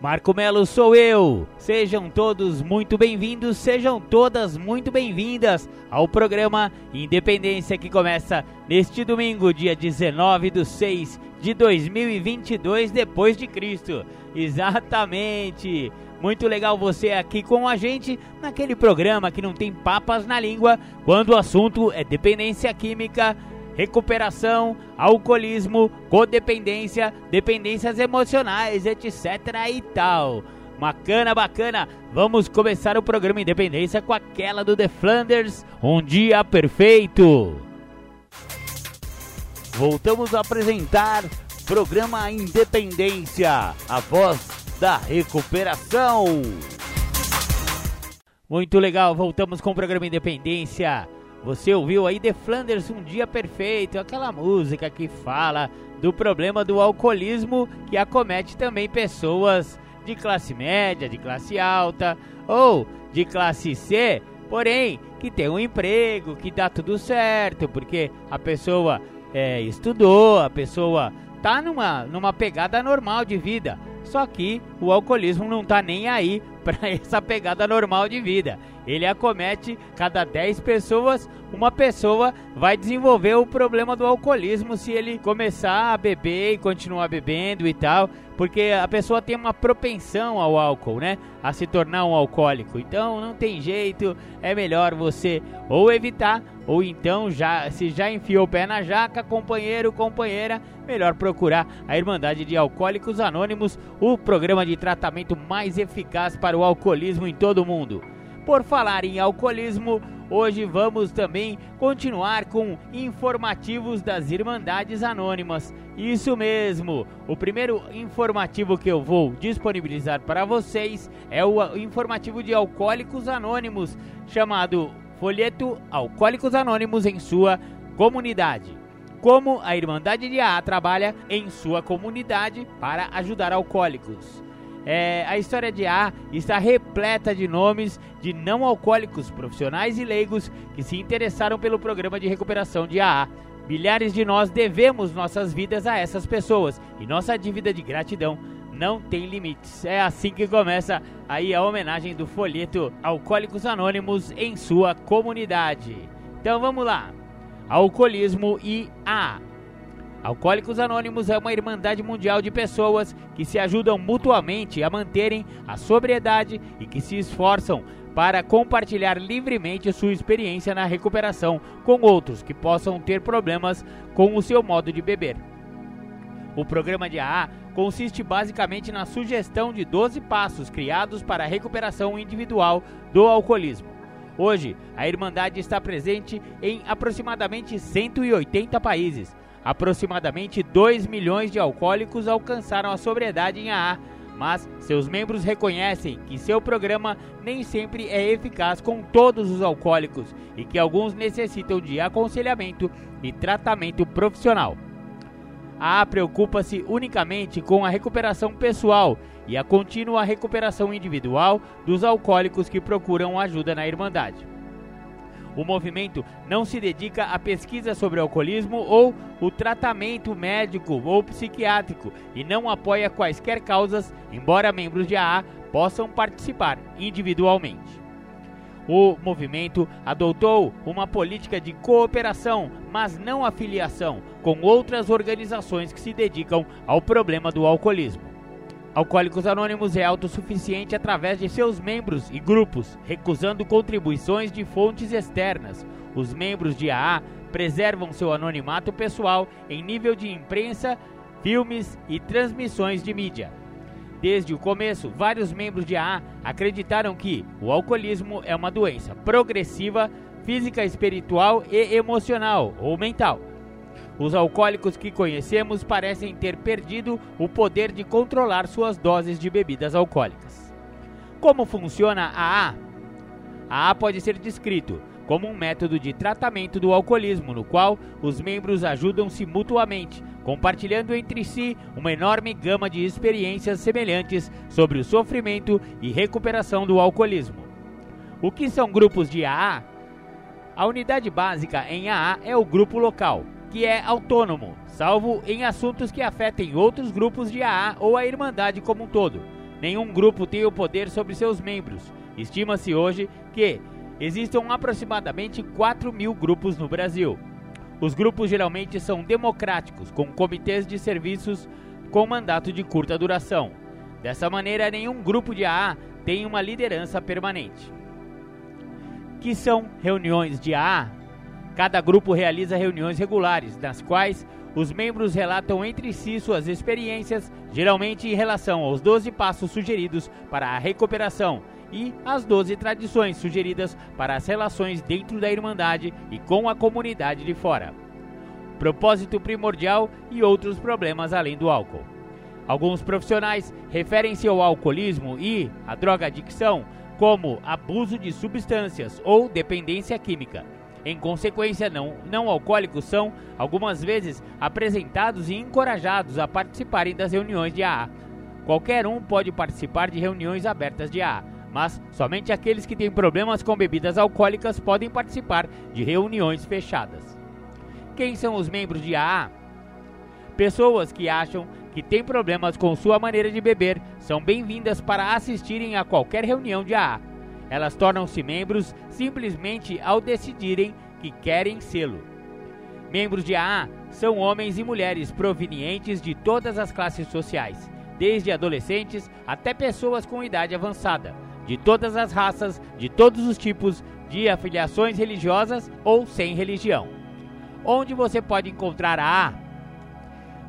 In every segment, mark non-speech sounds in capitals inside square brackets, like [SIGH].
Marco Melo sou eu. Sejam todos muito bem-vindos, sejam todas muito bem-vindas ao programa Independência que começa neste domingo, dia 19 de 6 de 2022 depois de Cristo. Exatamente. Muito legal você aqui com a gente naquele programa que não tem papas na língua quando o assunto é dependência química recuperação, alcoolismo, codependência, dependências emocionais, etc e tal. Bacana, bacana. Vamos começar o programa Independência com aquela do The Flanders, Um Dia Perfeito. Voltamos a apresentar programa Independência, a voz da recuperação. Muito legal, voltamos com o programa Independência. Você ouviu aí The Flanders Um Dia Perfeito, aquela música que fala do problema do alcoolismo que acomete também pessoas de classe média, de classe alta ou de classe C, porém que tem um emprego, que dá tudo certo, porque a pessoa é, estudou, a pessoa tá numa, numa pegada normal de vida. Só que o alcoolismo não tá nem aí [LAUGHS] para essa pegada normal de vida. Ele acomete cada 10 pessoas, uma pessoa vai desenvolver o problema do alcoolismo se ele começar a beber e continuar bebendo e tal, porque a pessoa tem uma propensão ao álcool, né? A se tornar um alcoólico. Então não tem jeito, é melhor você ou evitar ou então já se já enfiou o pé na jaca, companheiro, companheira, melhor procurar a Irmandade de Alcoólicos Anônimos, o programa de tratamento mais eficaz para o alcoolismo em todo o mundo. Por falar em alcoolismo, hoje vamos também continuar com informativos das Irmandades Anônimas. Isso mesmo! O primeiro informativo que eu vou disponibilizar para vocês é o informativo de Alcoólicos Anônimos, chamado Folheto Alcoólicos Anônimos em sua comunidade. Como a Irmandade de AA trabalha em sua comunidade para ajudar alcoólicos. É, a história de A está repleta de nomes de não alcoólicos, profissionais e leigos que se interessaram pelo programa de recuperação de AA. Milhares de nós devemos nossas vidas a essas pessoas e nossa dívida de gratidão não tem limites. É assim que começa aí a homenagem do folheto Alcoólicos Anônimos em sua comunidade. Então vamos lá. Alcoolismo e A. Alcoólicos Anônimos é uma irmandade mundial de pessoas que se ajudam mutuamente a manterem a sobriedade e que se esforçam para compartilhar livremente sua experiência na recuperação com outros que possam ter problemas com o seu modo de beber. O programa de AA consiste basicamente na sugestão de 12 passos criados para a recuperação individual do alcoolismo. Hoje, a Irmandade está presente em aproximadamente 180 países, Aproximadamente 2 milhões de alcoólicos alcançaram a sobriedade em AA, mas seus membros reconhecem que seu programa nem sempre é eficaz com todos os alcoólicos e que alguns necessitam de aconselhamento e tratamento profissional. A AA preocupa-se unicamente com a recuperação pessoal e a contínua recuperação individual dos alcoólicos que procuram ajuda na Irmandade. O movimento não se dedica à pesquisa sobre alcoolismo ou o tratamento médico ou psiquiátrico e não apoia quaisquer causas, embora membros de AA possam participar individualmente. O movimento adotou uma política de cooperação, mas não afiliação, com outras organizações que se dedicam ao problema do alcoolismo. Alcoólicos Anônimos é autossuficiente através de seus membros e grupos, recusando contribuições de fontes externas. Os membros de AA preservam seu anonimato pessoal em nível de imprensa, filmes e transmissões de mídia. Desde o começo, vários membros de AA acreditaram que o alcoolismo é uma doença progressiva, física, espiritual e emocional ou mental os alcoólicos que conhecemos parecem ter perdido o poder de controlar suas doses de bebidas alcoólicas. Como funciona a AA? A AA pode ser descrito como um método de tratamento do alcoolismo, no qual os membros ajudam-se mutuamente, compartilhando entre si uma enorme gama de experiências semelhantes sobre o sofrimento e recuperação do alcoolismo. O que são grupos de AA? A unidade básica em AA é o grupo local, que é autônomo, salvo em assuntos que afetem outros grupos de AA ou a Irmandade como um todo. Nenhum grupo tem o poder sobre seus membros. Estima-se hoje que existem aproximadamente 4 mil grupos no Brasil. Os grupos geralmente são democráticos, com comitês de serviços com mandato de curta duração. Dessa maneira, nenhum grupo de AA tem uma liderança permanente. Que são reuniões de AA? Cada grupo realiza reuniões regulares, nas quais os membros relatam entre si suas experiências, geralmente em relação aos 12 passos sugeridos para a recuperação e as 12 tradições sugeridas para as relações dentro da Irmandade e com a comunidade de fora. Propósito primordial e outros problemas além do álcool. Alguns profissionais referem-se ao alcoolismo e à droga-adicção como abuso de substâncias ou dependência química. Em consequência, não, não alcoólicos são, algumas vezes, apresentados e encorajados a participarem das reuniões de AA. Qualquer um pode participar de reuniões abertas de AA, mas somente aqueles que têm problemas com bebidas alcoólicas podem participar de reuniões fechadas. Quem são os membros de AA? Pessoas que acham que têm problemas com sua maneira de beber são bem-vindas para assistirem a qualquer reunião de AA. Elas tornam-se membros simplesmente ao decidirem que querem sê-lo. Membros de AA são homens e mulheres provenientes de todas as classes sociais, desde adolescentes até pessoas com idade avançada de todas as raças, de todos os tipos, de afiliações religiosas ou sem religião. Onde você pode encontrar a A?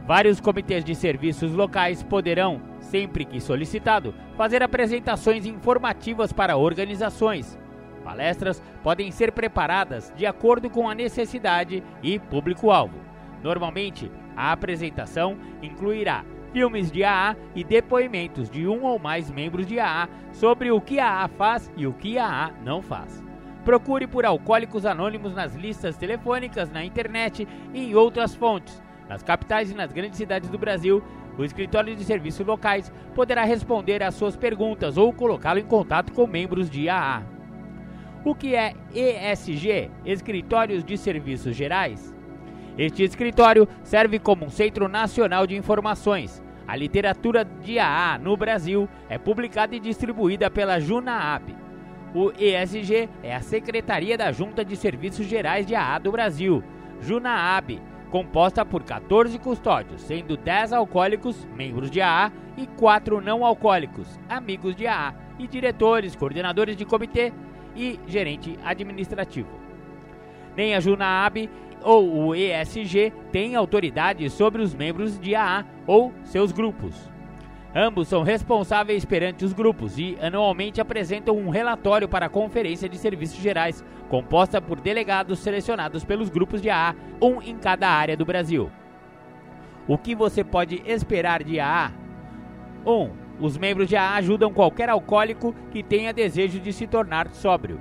Vários comitês de serviços locais poderão, sempre que solicitado, fazer apresentações informativas para organizações. Palestras podem ser preparadas de acordo com a necessidade e público-alvo. Normalmente, a apresentação incluirá filmes de AA e depoimentos de um ou mais membros de AA sobre o que a AA faz e o que a AA não faz. Procure por Alcoólicos Anônimos nas listas telefônicas, na internet e em outras fontes. Nas capitais e nas grandes cidades do Brasil, o escritório de serviços locais poderá responder às suas perguntas ou colocá-lo em contato com membros de AA. O que é ESG Escritórios de Serviços Gerais? Este escritório serve como um centro nacional de informações. A literatura de AA no Brasil é publicada e distribuída pela Junaab. O ESG é a Secretaria da Junta de Serviços Gerais de AA do Brasil, Junaab, composta por 14 custódios, sendo 10 alcoólicos, membros de AA, e 4 não alcoólicos, amigos de AA, e diretores, coordenadores de comitê e gerente administrativo. Nem a Junaab ou o ESG tem autoridade sobre os membros de AA ou seus grupos. Ambos são responsáveis perante os grupos e anualmente apresentam um relatório para a Conferência de Serviços Gerais, composta por delegados selecionados pelos grupos de AA, um em cada área do Brasil. O que você pode esperar de AA? 1. Um, os membros de AA ajudam qualquer alcoólico que tenha desejo de se tornar sóbrio.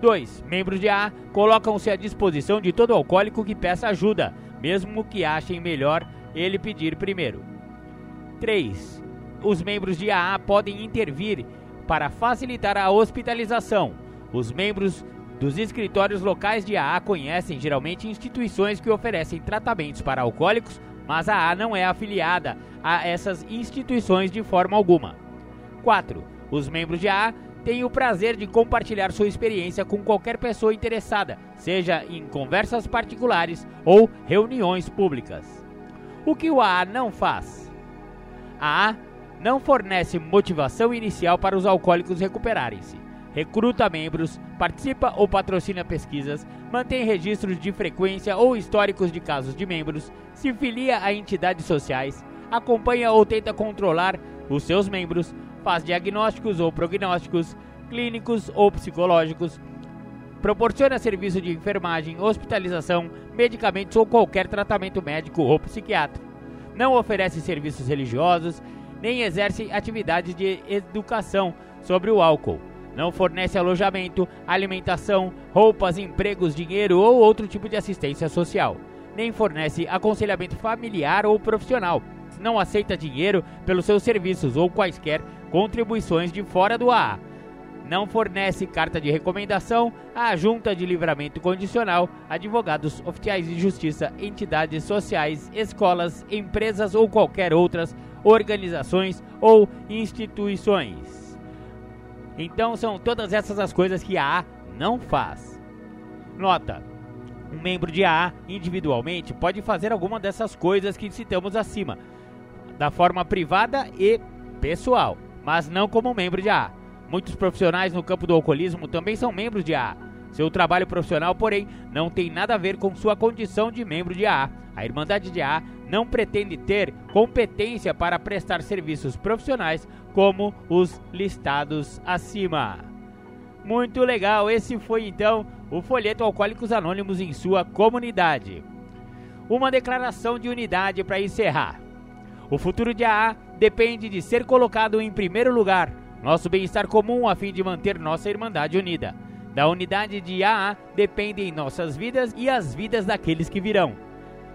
2. Membros de A colocam-se à disposição de todo alcoólico que peça ajuda, mesmo que achem melhor ele pedir primeiro. 3. Os membros de AA podem intervir para facilitar a hospitalização. Os membros dos escritórios locais de AA conhecem geralmente instituições que oferecem tratamentos para alcoólicos, mas a AA não é afiliada a essas instituições de forma alguma. 4. Os membros de AA tem o prazer de compartilhar sua experiência com qualquer pessoa interessada, seja em conversas particulares ou reuniões públicas. O que o AA não faz? A AA não fornece motivação inicial para os alcoólicos recuperarem-se. Recruta membros, participa ou patrocina pesquisas, mantém registros de frequência ou históricos de casos de membros, se filia a entidades sociais, acompanha ou tenta controlar os seus membros, faz diagnósticos ou prognósticos clínicos ou psicológicos, proporciona serviço de enfermagem, hospitalização, medicamentos ou qualquer tratamento médico ou psiquiátrico. Não oferece serviços religiosos, nem exerce atividades de educação sobre o álcool. Não fornece alojamento, alimentação, roupas, empregos, dinheiro ou outro tipo de assistência social. Nem fornece aconselhamento familiar ou profissional. Não aceita dinheiro pelos seus serviços ou quaisquer contribuições de fora do AA não fornece carta de recomendação à Junta de Livramento Condicional, advogados, oficiais de justiça, entidades sociais, escolas, empresas ou qualquer outras organizações ou instituições. Então são todas essas as coisas que a AA não faz. Nota: um membro de AA individualmente pode fazer alguma dessas coisas que citamos acima, da forma privada e pessoal, mas não como membro de AA. Muitos profissionais no campo do alcoolismo também são membros de AA. Seu trabalho profissional, porém, não tem nada a ver com sua condição de membro de AA. A Irmandade de AA não pretende ter competência para prestar serviços profissionais como os listados acima. Muito legal, esse foi então o folheto Alcoólicos Anônimos em sua comunidade. Uma declaração de unidade para encerrar. O futuro de AA depende de ser colocado em primeiro lugar nosso bem-estar comum a fim de manter nossa Irmandade unida. Da unidade de AA dependem nossas vidas e as vidas daqueles que virão.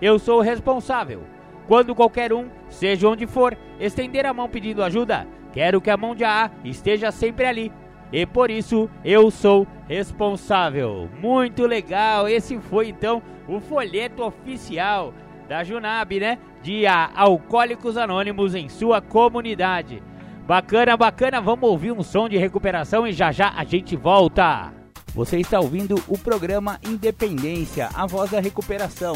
Eu sou o responsável. Quando qualquer um, seja onde for, estender a mão pedindo ajuda, quero que a mão de AA esteja sempre ali. E por isso eu sou responsável. Muito legal, esse foi então o folheto oficial da Junab, né? De Alcoólicos Anônimos em sua comunidade. Bacana, bacana, vamos ouvir um som de recuperação e já já a gente volta. Você está ouvindo o programa Independência, a voz da recuperação.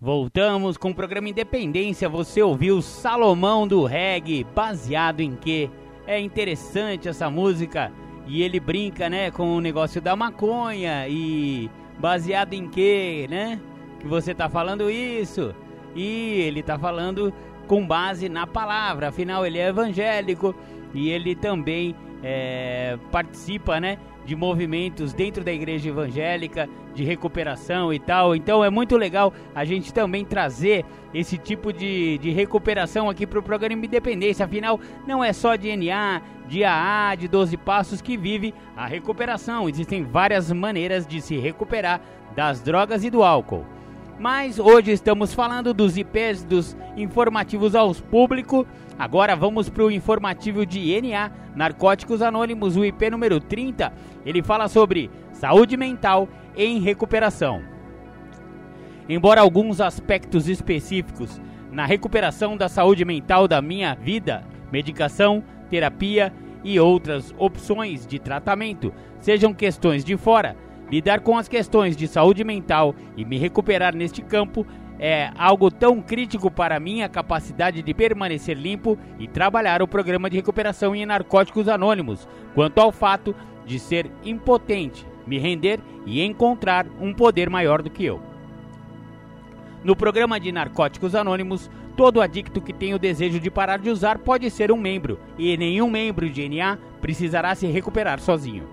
Voltamos com o programa Independência. Você ouviu Salomão do Reggae, baseado em que? É interessante essa música e ele brinca, né, com o negócio da maconha e baseado em que, né? Que você tá falando isso? E ele tá falando com base na palavra. Afinal, ele é evangélico e ele também é, participa, né? De movimentos dentro da igreja evangélica, de recuperação e tal. Então é muito legal a gente também trazer esse tipo de, de recuperação aqui para o programa Independência. Afinal, não é só DNA, de AA, de 12 passos que vive a recuperação. Existem várias maneiras de se recuperar das drogas e do álcool. Mas hoje estamos falando dos IPs dos informativos aos público. Agora vamos para o informativo de NA, Narcóticos Anônimos, o IP número 30. Ele fala sobre saúde mental em recuperação. Embora alguns aspectos específicos na recuperação da saúde mental da minha vida, medicação, terapia e outras opções de tratamento sejam questões de fora, Lidar com as questões de saúde mental e me recuperar neste campo é algo tão crítico para minha capacidade de permanecer limpo e trabalhar o programa de recuperação em narcóticos anônimos, quanto ao fato de ser impotente, me render e encontrar um poder maior do que eu. No programa de Narcóticos Anônimos, todo adicto que tem o desejo de parar de usar pode ser um membro, e nenhum membro de NA precisará se recuperar sozinho.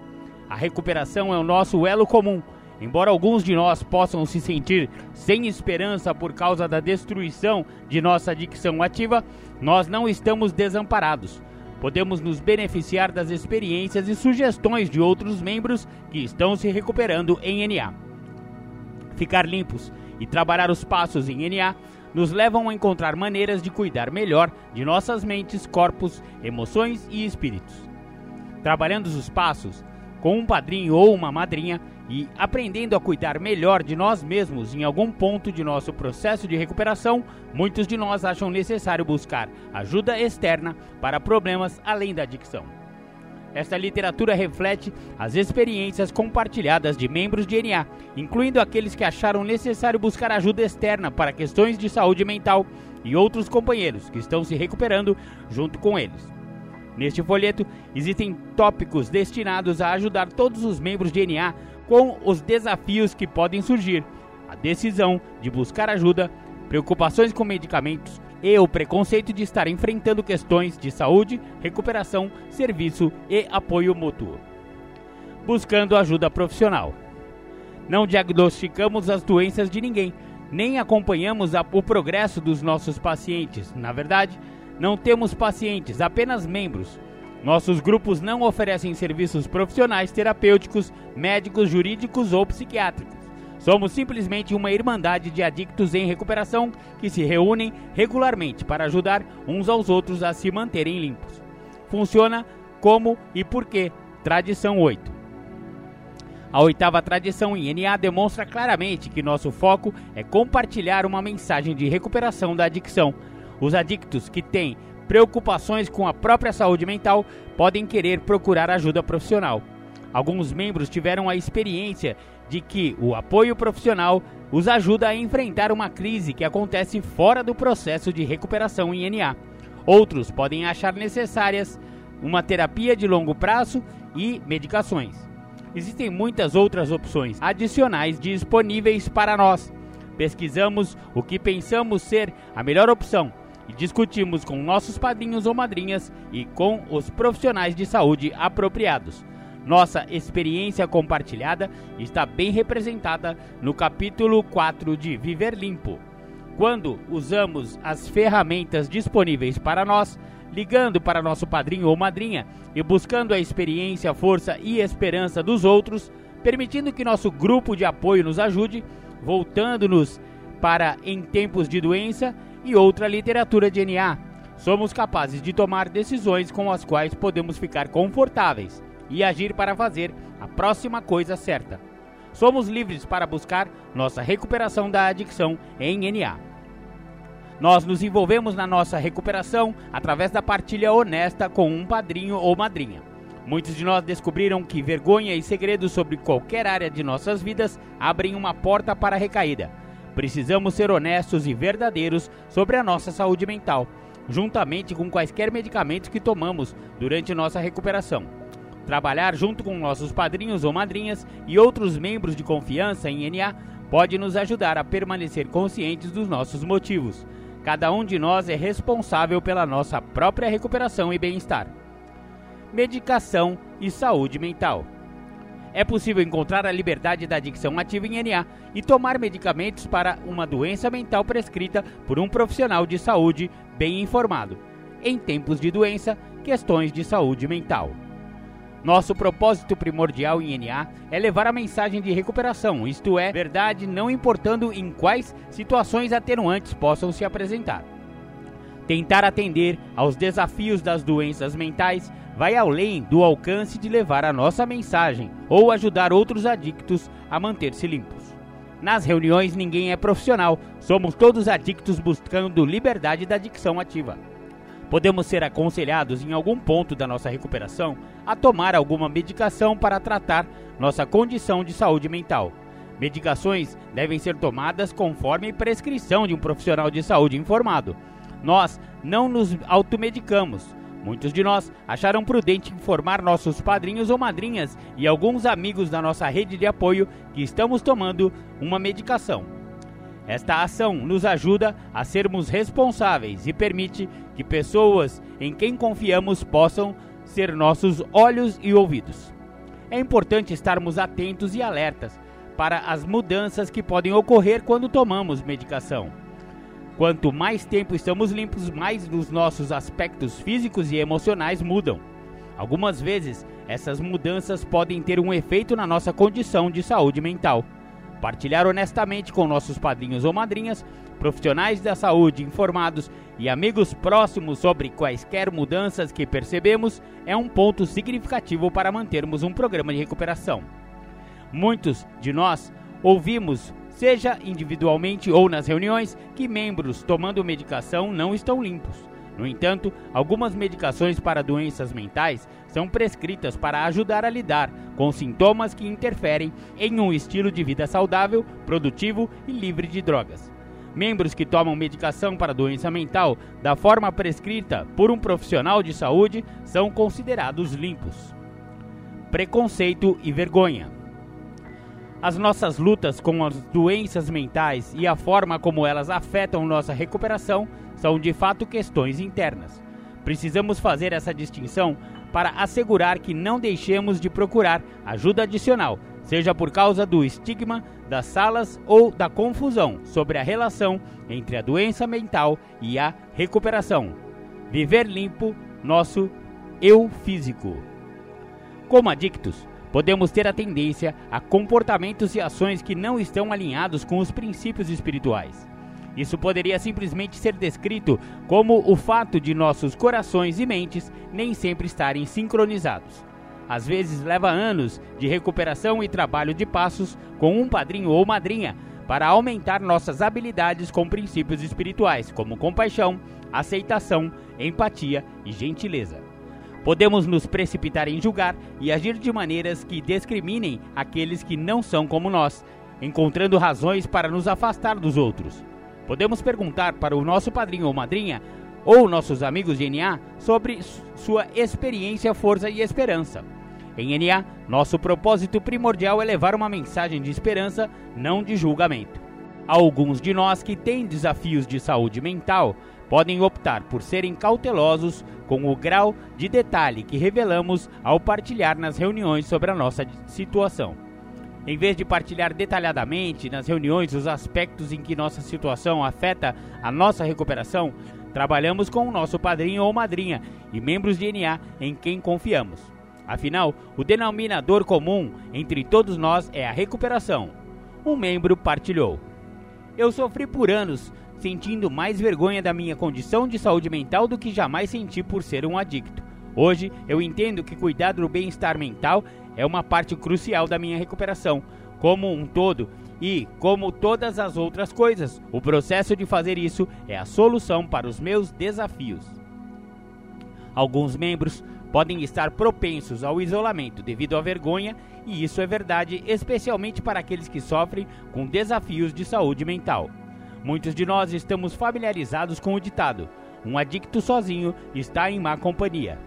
A recuperação é o nosso elo comum. Embora alguns de nós possam se sentir sem esperança por causa da destruição de nossa adicção ativa, nós não estamos desamparados. Podemos nos beneficiar das experiências e sugestões de outros membros que estão se recuperando em NA. Ficar limpos e trabalhar os passos em NA nos levam a encontrar maneiras de cuidar melhor de nossas mentes, corpos, emoções e espíritos. Trabalhando os passos, com um padrinho ou uma madrinha e aprendendo a cuidar melhor de nós mesmos em algum ponto de nosso processo de recuperação, muitos de nós acham necessário buscar ajuda externa para problemas além da adicção. Esta literatura reflete as experiências compartilhadas de membros de NA, incluindo aqueles que acharam necessário buscar ajuda externa para questões de saúde mental e outros companheiros que estão se recuperando junto com eles. Neste folheto existem tópicos destinados a ajudar todos os membros de NA com os desafios que podem surgir, a decisão de buscar ajuda, preocupações com medicamentos e o preconceito de estar enfrentando questões de saúde, recuperação, serviço e apoio mútuo. buscando ajuda profissional. Não diagnosticamos as doenças de ninguém, nem acompanhamos a, o progresso dos nossos pacientes. Na verdade, não temos pacientes, apenas membros. Nossos grupos não oferecem serviços profissionais terapêuticos, médicos, jurídicos ou psiquiátricos. Somos simplesmente uma irmandade de adictos em recuperação que se reúnem regularmente para ajudar uns aos outros a se manterem limpos. Funciona como e por quê? Tradição 8. A oitava tradição em NA demonstra claramente que nosso foco é compartilhar uma mensagem de recuperação da adicção. Os adictos que têm preocupações com a própria saúde mental podem querer procurar ajuda profissional. Alguns membros tiveram a experiência de que o apoio profissional os ajuda a enfrentar uma crise que acontece fora do processo de recuperação em NA. Outros podem achar necessárias uma terapia de longo prazo e medicações. Existem muitas outras opções adicionais disponíveis para nós. Pesquisamos o que pensamos ser a melhor opção e discutimos com nossos padrinhos ou madrinhas e com os profissionais de saúde apropriados. Nossa experiência compartilhada está bem representada no capítulo 4 de Viver Limpo. Quando usamos as ferramentas disponíveis para nós, ligando para nosso padrinho ou madrinha e buscando a experiência, força e esperança dos outros, permitindo que nosso grupo de apoio nos ajude, voltando-nos para em tempos de doença e outra literatura de NA. Somos capazes de tomar decisões com as quais podemos ficar confortáveis e agir para fazer a próxima coisa certa. Somos livres para buscar nossa recuperação da adicção em NA. Nós nos envolvemos na nossa recuperação através da partilha honesta com um padrinho ou madrinha. Muitos de nós descobriram que vergonha e segredos sobre qualquer área de nossas vidas abrem uma porta para a recaída. Precisamos ser honestos e verdadeiros sobre a nossa saúde mental, juntamente com quaisquer medicamentos que tomamos durante nossa recuperação. Trabalhar junto com nossos padrinhos ou madrinhas e outros membros de confiança em NA pode nos ajudar a permanecer conscientes dos nossos motivos. Cada um de nós é responsável pela nossa própria recuperação e bem-estar. Medicação e saúde mental. É possível encontrar a liberdade da adicção ativa em NA e tomar medicamentos para uma doença mental prescrita por um profissional de saúde bem informado. Em tempos de doença, questões de saúde mental. Nosso propósito primordial em NA é levar a mensagem de recuperação, isto é, verdade, não importando em quais situações atenuantes possam se apresentar. Tentar atender aos desafios das doenças mentais vai além do alcance de levar a nossa mensagem ou ajudar outros adictos a manter-se limpos. Nas reuniões, ninguém é profissional, somos todos adictos buscando liberdade da adicção ativa. Podemos ser aconselhados em algum ponto da nossa recuperação a tomar alguma medicação para tratar nossa condição de saúde mental. Medicações devem ser tomadas conforme prescrição de um profissional de saúde informado. Nós não nos automedicamos. Muitos de nós acharam prudente informar nossos padrinhos ou madrinhas e alguns amigos da nossa rede de apoio que estamos tomando uma medicação. Esta ação nos ajuda a sermos responsáveis e permite que pessoas em quem confiamos possam ser nossos olhos e ouvidos. É importante estarmos atentos e alertas para as mudanças que podem ocorrer quando tomamos medicação. Quanto mais tempo estamos limpos, mais os nossos aspectos físicos e emocionais mudam. Algumas vezes, essas mudanças podem ter um efeito na nossa condição de saúde mental. Partilhar honestamente com nossos padrinhos ou madrinhas, profissionais da saúde informados e amigos próximos sobre quaisquer mudanças que percebemos é um ponto significativo para mantermos um programa de recuperação. Muitos de nós ouvimos, seja individualmente ou nas reuniões, que membros tomando medicação não estão limpos. No entanto, algumas medicações para doenças mentais são prescritas para ajudar a lidar com sintomas que interferem em um estilo de vida saudável, produtivo e livre de drogas. Membros que tomam medicação para doença mental da forma prescrita por um profissional de saúde são considerados limpos. Preconceito e vergonha. As nossas lutas com as doenças mentais e a forma como elas afetam nossa recuperação são de fato questões internas. Precisamos fazer essa distinção para assegurar que não deixemos de procurar ajuda adicional, seja por causa do estigma das salas ou da confusão sobre a relação entre a doença mental e a recuperação. Viver limpo nosso eu físico. Como adictos, podemos ter a tendência a comportamentos e ações que não estão alinhados com os princípios espirituais. Isso poderia simplesmente ser descrito como o fato de nossos corações e mentes nem sempre estarem sincronizados. Às vezes leva anos de recuperação e trabalho de passos com um padrinho ou madrinha para aumentar nossas habilidades com princípios espirituais, como compaixão, aceitação, empatia e gentileza. Podemos nos precipitar em julgar e agir de maneiras que discriminem aqueles que não são como nós, encontrando razões para nos afastar dos outros. Podemos perguntar para o nosso padrinho ou madrinha ou nossos amigos de NA sobre sua experiência, força e esperança. Em NA, nosso propósito primordial é levar uma mensagem de esperança, não de julgamento. Alguns de nós que têm desafios de saúde mental podem optar por serem cautelosos com o grau de detalhe que revelamos ao partilhar nas reuniões sobre a nossa situação. Em vez de partilhar detalhadamente nas reuniões os aspectos em que nossa situação afeta a nossa recuperação, trabalhamos com o nosso padrinho ou madrinha e membros de NA em quem confiamos. Afinal, o denominador comum entre todos nós é a recuperação. Um membro partilhou. Eu sofri por anos sentindo mais vergonha da minha condição de saúde mental do que jamais senti por ser um adicto. Hoje eu entendo que cuidar do bem-estar mental é uma parte crucial da minha recuperação, como um todo, e, como todas as outras coisas, o processo de fazer isso é a solução para os meus desafios. Alguns membros podem estar propensos ao isolamento devido à vergonha, e isso é verdade especialmente para aqueles que sofrem com desafios de saúde mental. Muitos de nós estamos familiarizados com o ditado: um adicto sozinho está em má companhia.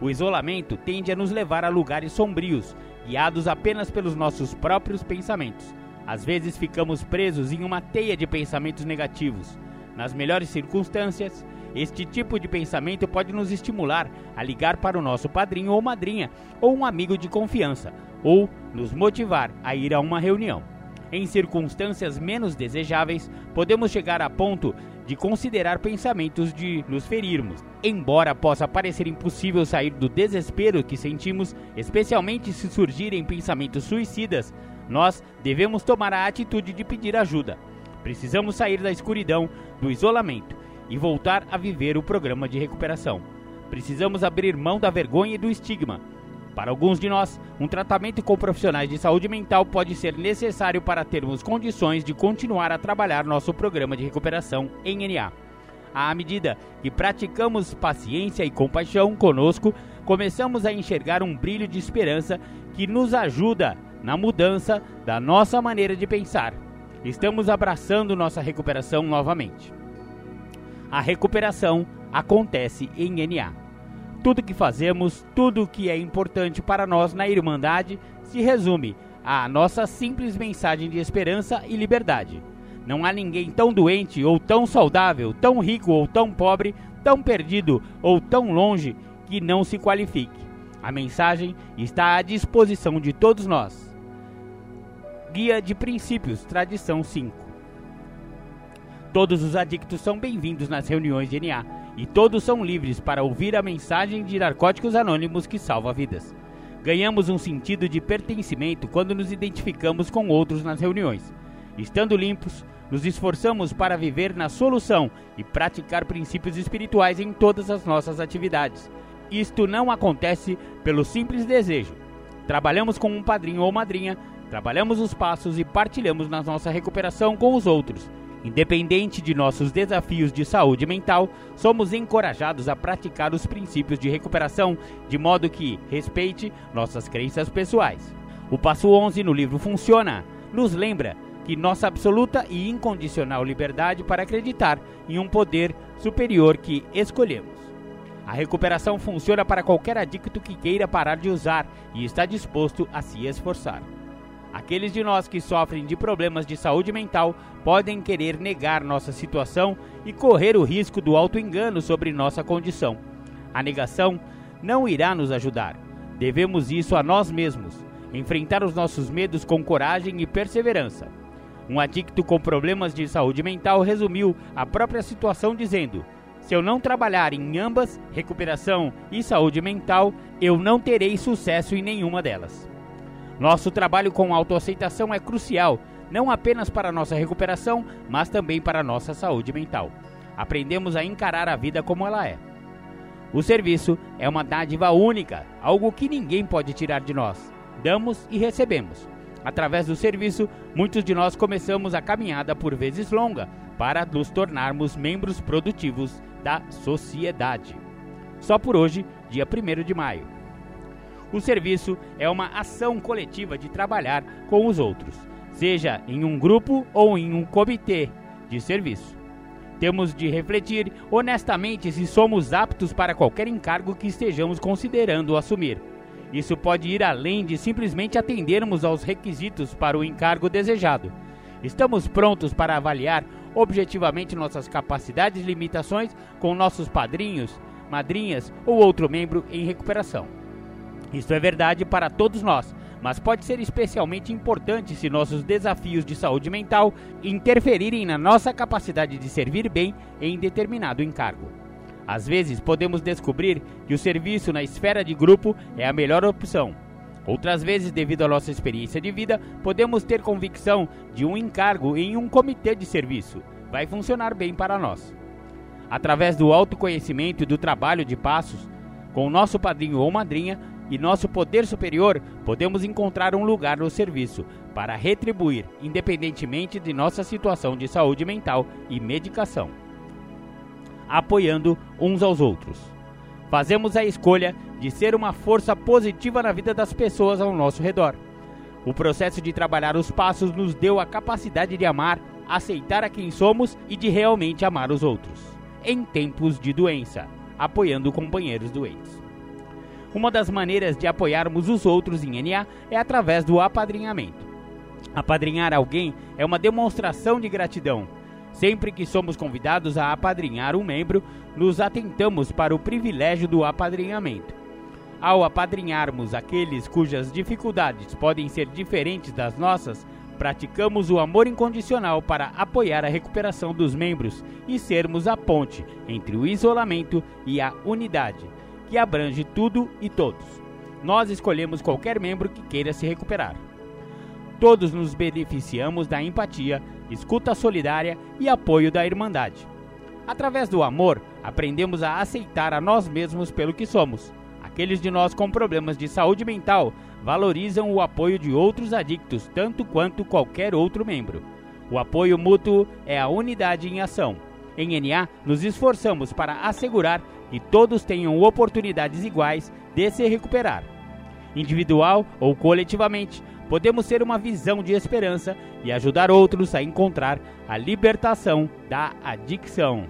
O isolamento tende a nos levar a lugares sombrios, guiados apenas pelos nossos próprios pensamentos. Às vezes ficamos presos em uma teia de pensamentos negativos. Nas melhores circunstâncias, este tipo de pensamento pode nos estimular a ligar para o nosso padrinho ou madrinha, ou um amigo de confiança, ou nos motivar a ir a uma reunião. Em circunstâncias menos desejáveis, podemos chegar a ponto de considerar pensamentos de nos ferirmos. Embora possa parecer impossível sair do desespero que sentimos, especialmente se surgirem pensamentos suicidas, nós devemos tomar a atitude de pedir ajuda. Precisamos sair da escuridão, do isolamento e voltar a viver o programa de recuperação. Precisamos abrir mão da vergonha e do estigma para alguns de nós, um tratamento com profissionais de saúde mental pode ser necessário para termos condições de continuar a trabalhar nosso programa de recuperação em NA. À medida que praticamos paciência e compaixão conosco, começamos a enxergar um brilho de esperança que nos ajuda na mudança da nossa maneira de pensar. Estamos abraçando nossa recuperação novamente. A recuperação acontece em NA. Tudo que fazemos, tudo que é importante para nós na Irmandade se resume à nossa simples mensagem de esperança e liberdade. Não há ninguém tão doente ou tão saudável, tão rico ou tão pobre, tão perdido ou tão longe que não se qualifique. A mensagem está à disposição de todos nós. Guia de Princípios, Tradição 5. Todos os adictos são bem-vindos nas reuniões de NA e todos são livres para ouvir a mensagem de Narcóticos Anônimos que salva vidas. Ganhamos um sentido de pertencimento quando nos identificamos com outros nas reuniões. Estando limpos, nos esforçamos para viver na solução e praticar princípios espirituais em todas as nossas atividades. Isto não acontece pelo simples desejo. Trabalhamos com um padrinho ou madrinha, trabalhamos os passos e partilhamos na nossa recuperação com os outros Independente de nossos desafios de saúde mental, somos encorajados a praticar os princípios de recuperação de modo que respeite nossas crenças pessoais. O passo 11 no livro Funciona nos lembra que nossa absoluta e incondicional liberdade para acreditar em um poder superior que escolhemos. A recuperação funciona para qualquer adicto que queira parar de usar e está disposto a se esforçar. Aqueles de nós que sofrem de problemas de saúde mental podem querer negar nossa situação e correr o risco do auto-engano sobre nossa condição. A negação não irá nos ajudar. Devemos isso a nós mesmos, enfrentar os nossos medos com coragem e perseverança. Um adicto com problemas de saúde mental resumiu a própria situação dizendo: Se eu não trabalhar em ambas, recuperação e saúde mental, eu não terei sucesso em nenhuma delas. Nosso trabalho com autoaceitação é crucial, não apenas para nossa recuperação, mas também para nossa saúde mental. Aprendemos a encarar a vida como ela é. O serviço é uma dádiva única, algo que ninguém pode tirar de nós. Damos e recebemos. Através do serviço, muitos de nós começamos a caminhada por vezes longa para nos tornarmos membros produtivos da sociedade. Só por hoje, dia 1 de maio. O serviço é uma ação coletiva de trabalhar com os outros, seja em um grupo ou em um comitê de serviço. Temos de refletir honestamente se somos aptos para qualquer encargo que estejamos considerando assumir isso pode ir além de simplesmente atendermos aos requisitos para o encargo desejado. Estamos prontos para avaliar objetivamente nossas capacidades e limitações com nossos padrinhos, madrinhas ou outro membro em recuperação. Isso é verdade para todos nós, mas pode ser especialmente importante se nossos desafios de saúde mental interferirem na nossa capacidade de servir bem em determinado encargo. Às vezes, podemos descobrir que o serviço na esfera de grupo é a melhor opção. Outras vezes, devido à nossa experiência de vida, podemos ter convicção de um encargo em um comitê de serviço. Vai funcionar bem para nós. Através do autoconhecimento e do trabalho de passos, com o nosso padrinho ou madrinha e nosso poder superior, podemos encontrar um lugar no serviço para retribuir, independentemente de nossa situação de saúde mental e medicação apoiando uns aos outros. Fazemos a escolha de ser uma força positiva na vida das pessoas ao nosso redor. O processo de trabalhar os passos nos deu a capacidade de amar, aceitar a quem somos e de realmente amar os outros, em tempos de doença, apoiando companheiros doentes. Uma das maneiras de apoiarmos os outros em NA é através do apadrinhamento. Apadrinhar alguém é uma demonstração de gratidão, Sempre que somos convidados a apadrinhar um membro, nos atentamos para o privilégio do apadrinhamento. Ao apadrinharmos aqueles cujas dificuldades podem ser diferentes das nossas, praticamos o amor incondicional para apoiar a recuperação dos membros e sermos a ponte entre o isolamento e a unidade, que abrange tudo e todos. Nós escolhemos qualquer membro que queira se recuperar. Todos nos beneficiamos da empatia escuta solidária e apoio da Irmandade. Através do amor, aprendemos a aceitar a nós mesmos pelo que somos. Aqueles de nós com problemas de saúde mental valorizam o apoio de outros adictos tanto quanto qualquer outro membro. O apoio mútuo é a unidade em ação. Em NA, nos esforçamos para assegurar que todos tenham oportunidades iguais de se recuperar. Individual ou coletivamente, podemos ser uma visão de esperança e ajudar outros a encontrar a libertação da adicção.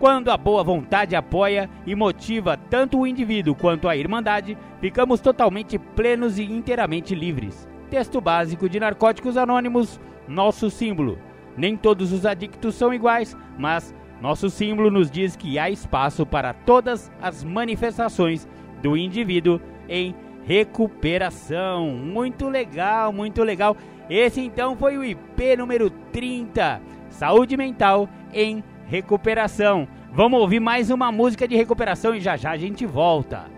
Quando a boa vontade apoia e motiva tanto o indivíduo quanto a irmandade, ficamos totalmente plenos e inteiramente livres. Texto básico de Narcóticos Anônimos, nosso símbolo. Nem todos os adictos são iguais, mas nosso símbolo nos diz que há espaço para todas as manifestações do indivíduo em recuperação. Muito legal, muito legal. Esse então foi o IP número 30, Saúde Mental em Recuperação. Vamos ouvir mais uma música de recuperação e já já a gente volta.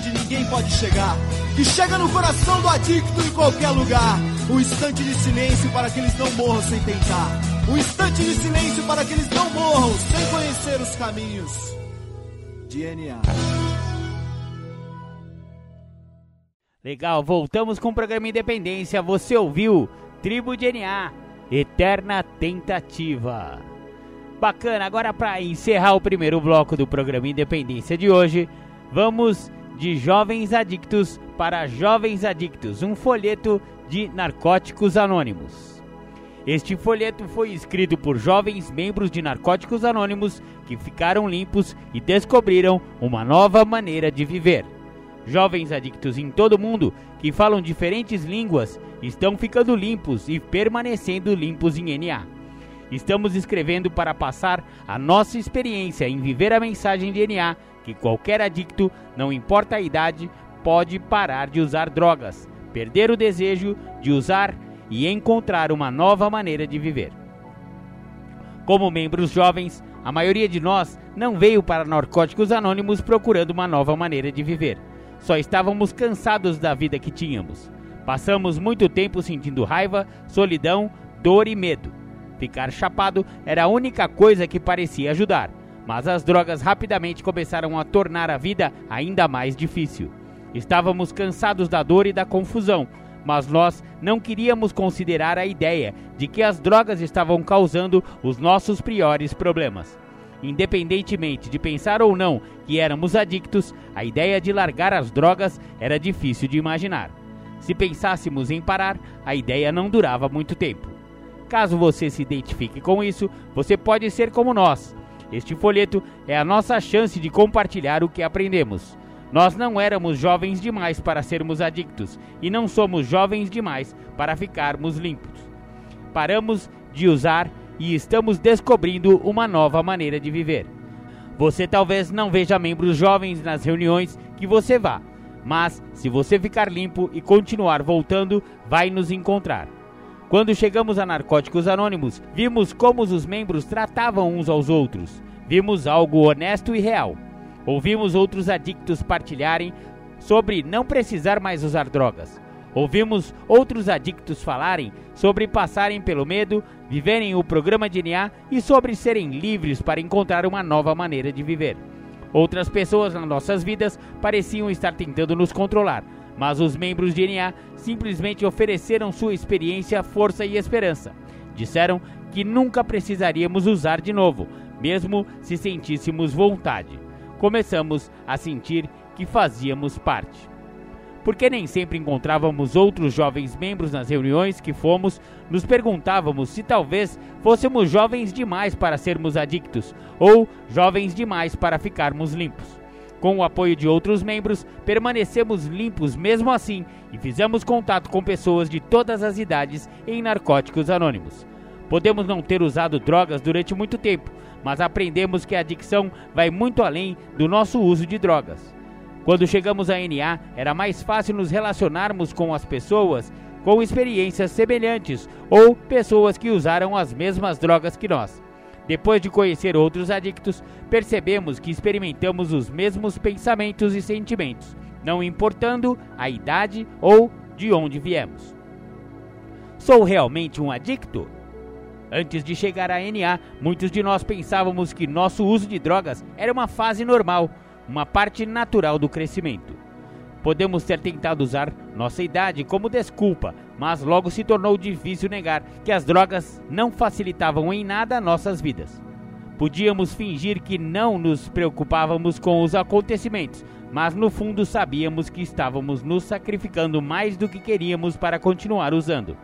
ninguém pode chegar. Que chega no coração do adicto em qualquer lugar. Um instante de silêncio para que eles não morram sem tentar. Um instante de silêncio para que eles não morram sem conhecer os caminhos. DNA. Legal, voltamos com o programa Independência. Você ouviu Tribo DNA, Eterna Tentativa. Bacana, agora para encerrar o primeiro bloco do programa Independência de hoje, vamos de Jovens Adictos para Jovens Adictos, um folheto de Narcóticos Anônimos. Este folheto foi escrito por jovens membros de Narcóticos Anônimos que ficaram limpos e descobriram uma nova maneira de viver. Jovens adictos em todo o mundo que falam diferentes línguas estão ficando limpos e permanecendo limpos em NA. Estamos escrevendo para passar a nossa experiência em viver a mensagem de NA que qualquer adicto, não importa a idade, pode parar de usar drogas, perder o desejo de usar e encontrar uma nova maneira de viver. Como membros jovens, a maioria de nós não veio para Narcóticos Anônimos procurando uma nova maneira de viver. Só estávamos cansados da vida que tínhamos. Passamos muito tempo sentindo raiva, solidão, dor e medo. Ficar chapado era a única coisa que parecia ajudar, mas as drogas rapidamente começaram a tornar a vida ainda mais difícil. Estávamos cansados da dor e da confusão, mas nós não queríamos considerar a ideia de que as drogas estavam causando os nossos piores problemas. Independentemente de pensar ou não que éramos adictos, a ideia de largar as drogas era difícil de imaginar. Se pensássemos em parar, a ideia não durava muito tempo. Caso você se identifique com isso, você pode ser como nós. Este folheto é a nossa chance de compartilhar o que aprendemos. Nós não éramos jovens demais para sermos adictos e não somos jovens demais para ficarmos limpos. Paramos de usar e estamos descobrindo uma nova maneira de viver. Você talvez não veja membros jovens nas reuniões que você vá, mas se você ficar limpo e continuar voltando, vai nos encontrar. Quando chegamos a Narcóticos Anônimos, vimos como os membros tratavam uns aos outros. Vimos algo honesto e real. Ouvimos outros adictos partilharem sobre não precisar mais usar drogas. Ouvimos outros adictos falarem sobre passarem pelo medo, viverem o programa de NA e sobre serem livres para encontrar uma nova maneira de viver. Outras pessoas nas nossas vidas pareciam estar tentando nos controlar, mas os membros de NA simplesmente ofereceram sua experiência, força e esperança. Disseram que nunca precisaríamos usar de novo, mesmo se sentíssemos vontade. Começamos a sentir que fazíamos parte porque nem sempre encontrávamos outros jovens membros nas reuniões que fomos, nos perguntávamos se talvez fôssemos jovens demais para sermos adictos ou jovens demais para ficarmos limpos. Com o apoio de outros membros, permanecemos limpos mesmo assim e fizemos contato com pessoas de todas as idades em Narcóticos Anônimos. Podemos não ter usado drogas durante muito tempo, mas aprendemos que a adicção vai muito além do nosso uso de drogas. Quando chegamos à NA, era mais fácil nos relacionarmos com as pessoas com experiências semelhantes ou pessoas que usaram as mesmas drogas que nós. Depois de conhecer outros adictos, percebemos que experimentamos os mesmos pensamentos e sentimentos, não importando a idade ou de onde viemos. Sou realmente um adicto? Antes de chegar à NA, muitos de nós pensávamos que nosso uso de drogas era uma fase normal uma parte natural do crescimento. Podemos ter tentado usar nossa idade como desculpa, mas logo se tornou difícil negar que as drogas não facilitavam em nada nossas vidas. Podíamos fingir que não nos preocupávamos com os acontecimentos, mas no fundo sabíamos que estávamos nos sacrificando mais do que queríamos para continuar usando.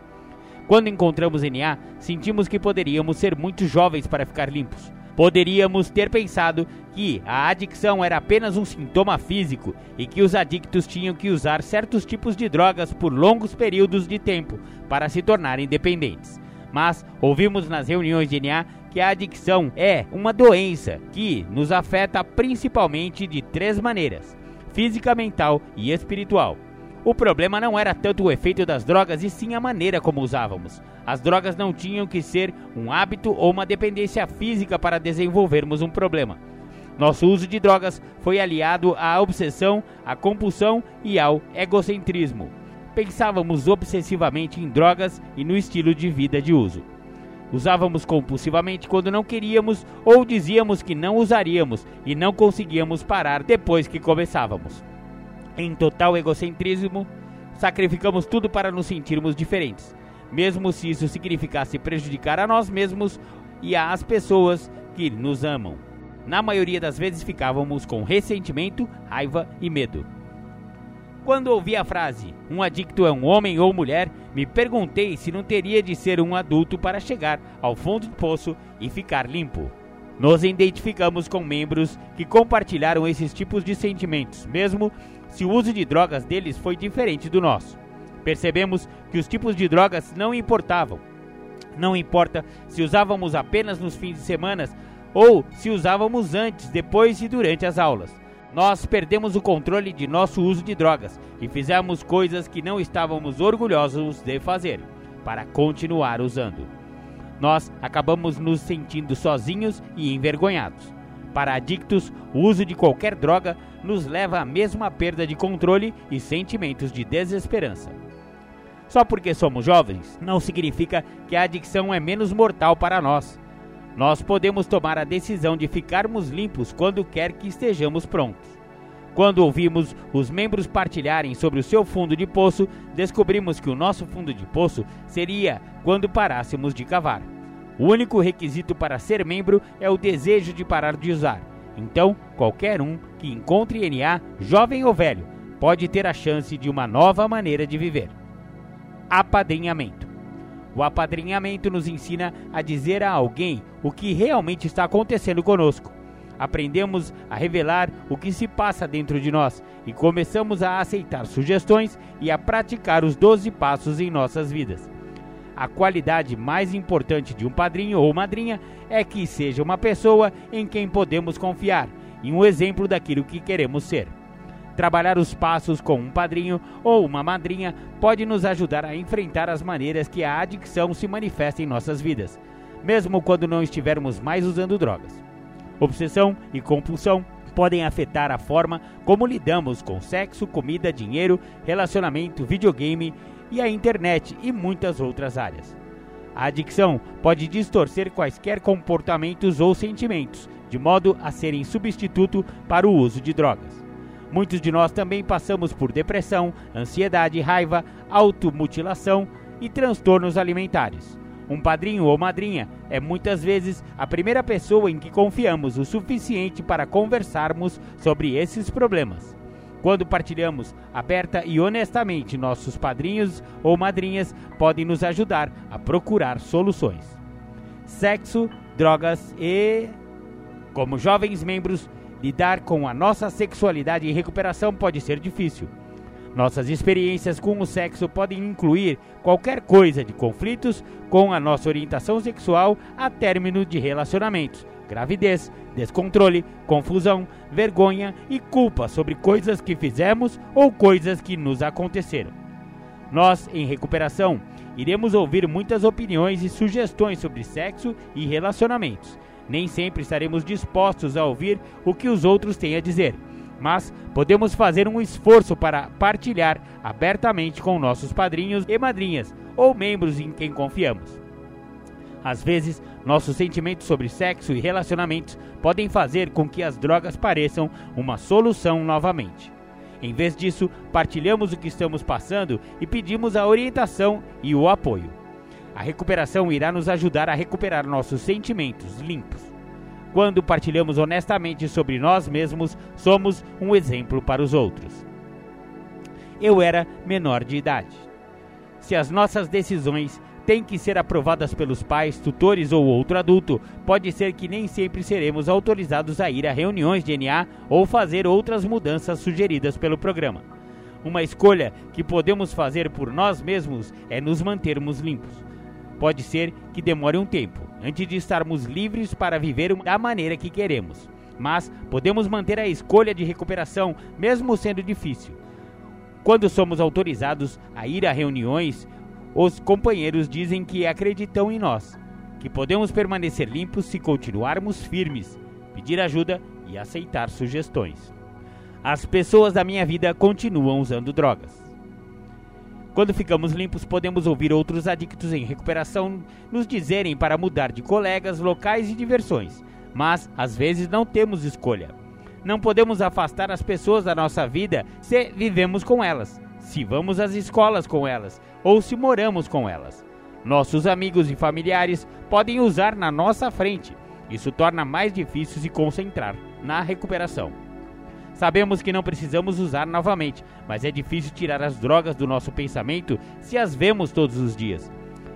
Quando encontramos NA, sentimos que poderíamos ser muito jovens para ficar limpos. Poderíamos ter pensado que a adicção era apenas um sintoma físico e que os adictos tinham que usar certos tipos de drogas por longos períodos de tempo para se tornarem dependentes. Mas ouvimos nas reuniões de NA que a adicção é uma doença que nos afeta principalmente de três maneiras: física, mental e espiritual. O problema não era tanto o efeito das drogas e sim a maneira como usávamos. As drogas não tinham que ser um hábito ou uma dependência física para desenvolvermos um problema. Nosso uso de drogas foi aliado à obsessão, à compulsão e ao egocentrismo. Pensávamos obsessivamente em drogas e no estilo de vida de uso. Usávamos compulsivamente quando não queríamos ou dizíamos que não usaríamos e não conseguíamos parar depois que começávamos. Em total egocentrismo, sacrificamos tudo para nos sentirmos diferentes mesmo se isso significasse prejudicar a nós mesmos e às pessoas que nos amam. Na maioria das vezes ficávamos com ressentimento, raiva e medo. Quando ouvi a frase um adicto é um homem ou mulher, me perguntei se não teria de ser um adulto para chegar ao fundo do poço e ficar limpo. Nos identificamos com membros que compartilharam esses tipos de sentimentos, mesmo se o uso de drogas deles foi diferente do nosso. Percebemos que os tipos de drogas não importavam. Não importa se usávamos apenas nos fins de semana ou se usávamos antes, depois e durante as aulas. Nós perdemos o controle de nosso uso de drogas e fizemos coisas que não estávamos orgulhosos de fazer para continuar usando. Nós acabamos nos sentindo sozinhos e envergonhados. Para adictos, o uso de qualquer droga nos leva à mesma perda de controle e sentimentos de desesperança. Só porque somos jovens, não significa que a adicção é menos mortal para nós. Nós podemos tomar a decisão de ficarmos limpos quando quer que estejamos prontos. Quando ouvimos os membros partilharem sobre o seu fundo de poço, descobrimos que o nosso fundo de poço seria quando parássemos de cavar. O único requisito para ser membro é o desejo de parar de usar. Então, qualquer um que encontre NA, jovem ou velho, pode ter a chance de uma nova maneira de viver. Apadrinhamento. O apadrinhamento nos ensina a dizer a alguém o que realmente está acontecendo conosco. Aprendemos a revelar o que se passa dentro de nós e começamos a aceitar sugestões e a praticar os 12 passos em nossas vidas. A qualidade mais importante de um padrinho ou madrinha é que seja uma pessoa em quem podemos confiar e um exemplo daquilo que queremos ser. Trabalhar os passos com um padrinho ou uma madrinha pode nos ajudar a enfrentar as maneiras que a adicção se manifesta em nossas vidas, mesmo quando não estivermos mais usando drogas. Obsessão e compulsão podem afetar a forma como lidamos com sexo, comida, dinheiro, relacionamento, videogame e a internet e muitas outras áreas. A adicção pode distorcer quaisquer comportamentos ou sentimentos, de modo a serem substituto para o uso de drogas. Muitos de nós também passamos por depressão, ansiedade, raiva, automutilação e transtornos alimentares. Um padrinho ou madrinha é muitas vezes a primeira pessoa em que confiamos o suficiente para conversarmos sobre esses problemas. Quando partilhamos aberta e honestamente, nossos padrinhos ou madrinhas podem nos ajudar a procurar soluções. Sexo, drogas e. Como jovens membros, lidar com a nossa sexualidade em recuperação pode ser difícil. Nossas experiências com o sexo podem incluir qualquer coisa de conflitos com a nossa orientação sexual a término de relacionamentos, gravidez, descontrole, confusão, vergonha e culpa sobre coisas que fizemos ou coisas que nos aconteceram. Nós, em recuperação, iremos ouvir muitas opiniões e sugestões sobre sexo e relacionamentos. Nem sempre estaremos dispostos a ouvir o que os outros têm a dizer mas podemos fazer um esforço para partilhar abertamente com nossos padrinhos e madrinhas ou membros em quem confiamos. Às vezes, nossos sentimentos sobre sexo e relacionamentos podem fazer com que as drogas pareçam uma solução novamente. Em vez disso, partilhamos o que estamos passando e pedimos a orientação e o apoio. A recuperação irá nos ajudar a recuperar nossos sentimentos limpos. Quando partilhamos honestamente sobre nós mesmos, somos um exemplo para os outros. Eu era menor de idade. Se as nossas decisões têm que ser aprovadas pelos pais, tutores ou outro adulto, pode ser que nem sempre seremos autorizados a ir a reuniões de NA ou fazer outras mudanças sugeridas pelo programa. Uma escolha que podemos fazer por nós mesmos é nos mantermos limpos. Pode ser que demore um tempo, antes de estarmos livres para viver da maneira que queremos. Mas podemos manter a escolha de recuperação, mesmo sendo difícil. Quando somos autorizados a ir a reuniões, os companheiros dizem que acreditam em nós, que podemos permanecer limpos se continuarmos firmes, pedir ajuda e aceitar sugestões. As pessoas da minha vida continuam usando drogas. Quando ficamos limpos, podemos ouvir outros adictos em recuperação nos dizerem para mudar de colegas, locais e diversões, mas às vezes não temos escolha. Não podemos afastar as pessoas da nossa vida se vivemos com elas, se vamos às escolas com elas ou se moramos com elas. Nossos amigos e familiares podem usar na nossa frente. Isso torna mais difícil se concentrar na recuperação. Sabemos que não precisamos usar novamente, mas é difícil tirar as drogas do nosso pensamento se as vemos todos os dias.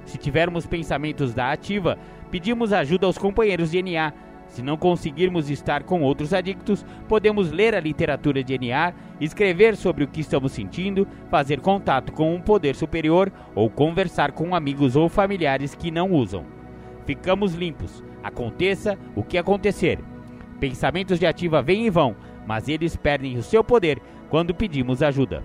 Se tivermos pensamentos da ativa, pedimos ajuda aos companheiros de NA. Se não conseguirmos estar com outros adictos, podemos ler a literatura de NA, escrever sobre o que estamos sentindo, fazer contato com um poder superior ou conversar com amigos ou familiares que não usam. Ficamos limpos, aconteça o que acontecer. Pensamentos de ativa vêm e vão, mas eles perdem o seu poder quando pedimos ajuda.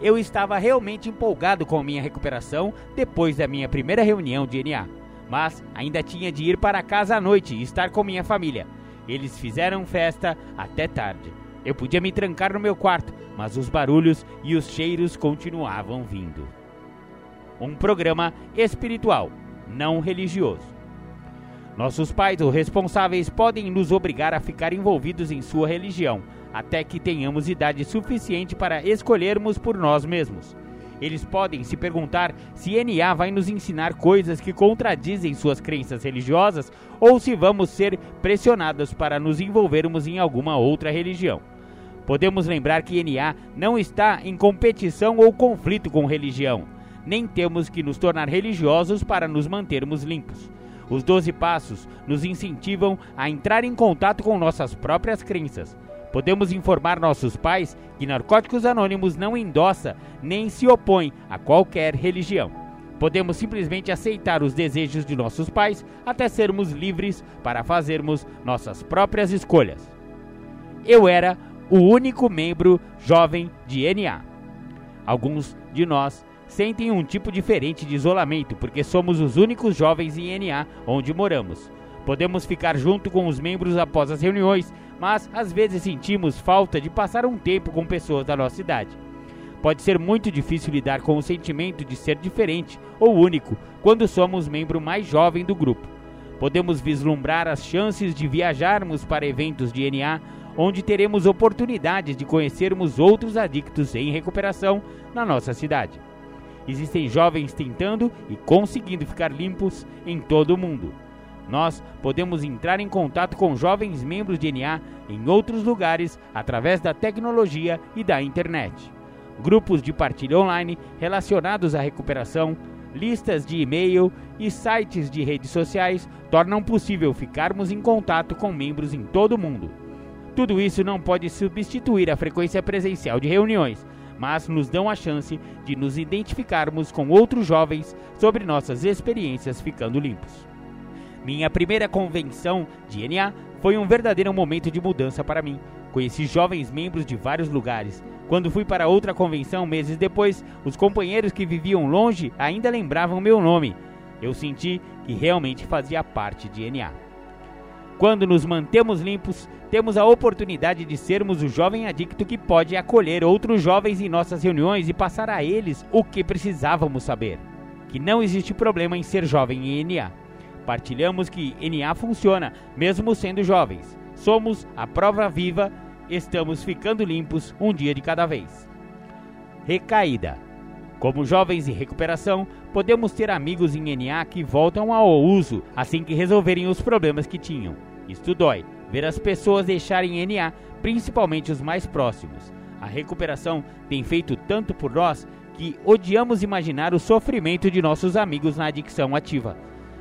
Eu estava realmente empolgado com minha recuperação depois da minha primeira reunião de NA, mas ainda tinha de ir para casa à noite e estar com minha família. Eles fizeram festa até tarde. Eu podia me trancar no meu quarto, mas os barulhos e os cheiros continuavam vindo. Um programa espiritual, não religioso. Nossos pais ou responsáveis podem nos obrigar a ficar envolvidos em sua religião, até que tenhamos idade suficiente para escolhermos por nós mesmos. Eles podem se perguntar se NA vai nos ensinar coisas que contradizem suas crenças religiosas ou se vamos ser pressionados para nos envolvermos em alguma outra religião. Podemos lembrar que NA não está em competição ou conflito com religião, nem temos que nos tornar religiosos para nos mantermos limpos. Os Doze Passos nos incentivam a entrar em contato com nossas próprias crenças. Podemos informar nossos pais que Narcóticos Anônimos não endossa nem se opõe a qualquer religião. Podemos simplesmente aceitar os desejos de nossos pais até sermos livres para fazermos nossas próprias escolhas. Eu era o único membro jovem de NA. Alguns de nós sentem um tipo diferente de isolamento porque somos os únicos jovens em NA onde moramos. Podemos ficar junto com os membros após as reuniões, mas às vezes sentimos falta de passar um tempo com pessoas da nossa idade. Pode ser muito difícil lidar com o sentimento de ser diferente ou único quando somos membro mais jovem do grupo. Podemos vislumbrar as chances de viajarmos para eventos de NA onde teremos oportunidades de conhecermos outros adictos em recuperação na nossa cidade. Existem jovens tentando e conseguindo ficar limpos em todo o mundo. Nós podemos entrar em contato com jovens membros de NA em outros lugares através da tecnologia e da internet. Grupos de partilha online relacionados à recuperação, listas de e-mail e sites de redes sociais tornam possível ficarmos em contato com membros em todo o mundo. Tudo isso não pode substituir a frequência presencial de reuniões, mas nos dão a chance de nos identificarmos com outros jovens sobre nossas experiências ficando limpos. Minha primeira convenção de NA foi um verdadeiro momento de mudança para mim. Conheci jovens membros de vários lugares. Quando fui para outra convenção meses depois, os companheiros que viviam longe ainda lembravam meu nome. Eu senti que realmente fazia parte de NA. Quando nos mantemos limpos, temos a oportunidade de sermos o jovem adicto que pode acolher outros jovens em nossas reuniões e passar a eles o que precisávamos saber: que não existe problema em ser jovem em NA. Partilhamos que NA funciona, mesmo sendo jovens. Somos a prova viva, estamos ficando limpos um dia de cada vez. Recaída. Como jovens em recuperação, podemos ter amigos em NA que voltam ao uso assim que resolverem os problemas que tinham. Isto dói, ver as pessoas deixarem NA, principalmente os mais próximos. A recuperação tem feito tanto por nós que odiamos imaginar o sofrimento de nossos amigos na adicção ativa.